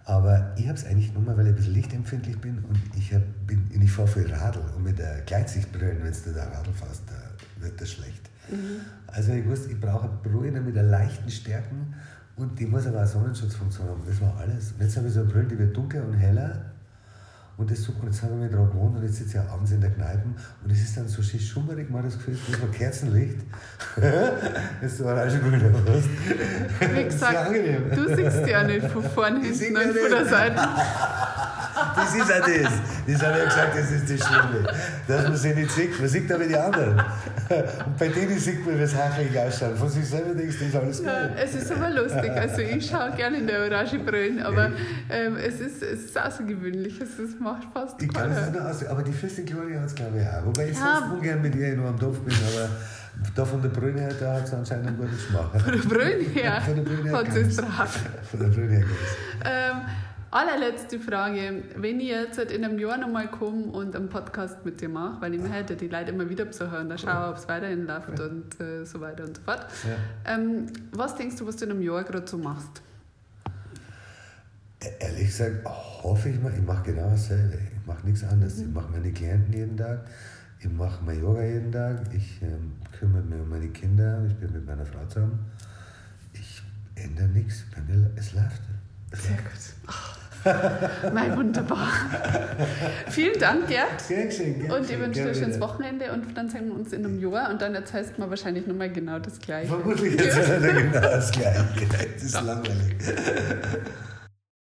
Aber ich habe es eigentlich nur mal, weil ich ein bisschen lichtempfindlich bin und ich, hab, bin, ich fahre viel Radl und mit der Gleitsichtbrille, wenn du da Radl fährst, da wird das schlecht. Mhm. Also ich wusste, ich brauche eine Brille mit einer leichten Stärken und die muss aber auch Sonnenschutzfunktion haben. Das war alles. Und jetzt habe ich so eine Brille, die wird dunkler und heller und das. Und jetzt haben wir daran gewohnt und jetzt sitze ich ja abends in der Kneipe und es ist dann so schön schummerig, mal das Gefühl, es ist Kerzenlicht. [laughs] das ist so orangegrün hast. Wie gesagt, du siehst ja nicht von vorne, hinten und von der Seite. Das ist auch das. Das habe ich ja gesagt, das ist das Schlimme. Dass man sie nicht sieht. Man sieht aber die anderen. Und bei denen sieht man, wie es hachelig ausschaut. Von sich selber denkst du, das ist alles gut. Ja, es ist aber lustig. Also ich schaue gerne in der Orange Brillen, aber ähm, es, ist, es ist außergewöhnlich. Es ist, macht fast Ich kann es aus, aber die Fürstin Gloria hat es glaube ich auch. Wobei ich ja. sonst ungern mit ihr nur am Dorf bin, aber da von der Brüne her, da hat es anscheinend einen guten Geschmack. Von der Brüne her? Von der Brüne her hat sie es drauf. Von der Brüne her ähm, Allerletzte Frage. Wenn ich jetzt in einem Jahr nochmal komme und einen Podcast mit dir mache, weil ich mir hätte die Leute immer wieder besuchen, dann schaue, ob es weiterhin läuft und äh, so weiter und so fort. Ja. Ähm, was denkst du, was du in einem Jahr gerade so machst? E-, ehrlich gesagt, hoffe ich mal, ich mache genau dasselbe. Ich mache nichts anderes. Mhm. Ich mache meine Klienten jeden Tag. Ich mache mein Yoga jeden Tag. Ich ähm, kümmere mich um meine Kinder. Ich bin mit meiner Frau zusammen. Ich ändere nichts. Bei mir, es läuft. Sehr gut. Oh, mein wunderbar. Vielen Dank, Gerd. Sehr geschehen, gern Und ich wünsche dir ein schönes Wochenende und dann sehen wir uns in einem Jahr und dann erzählst du mir wahrscheinlich nochmal genau das Gleiche. Vermutlich erzählt er [laughs] genau das Gleiche. Das ist langweilig.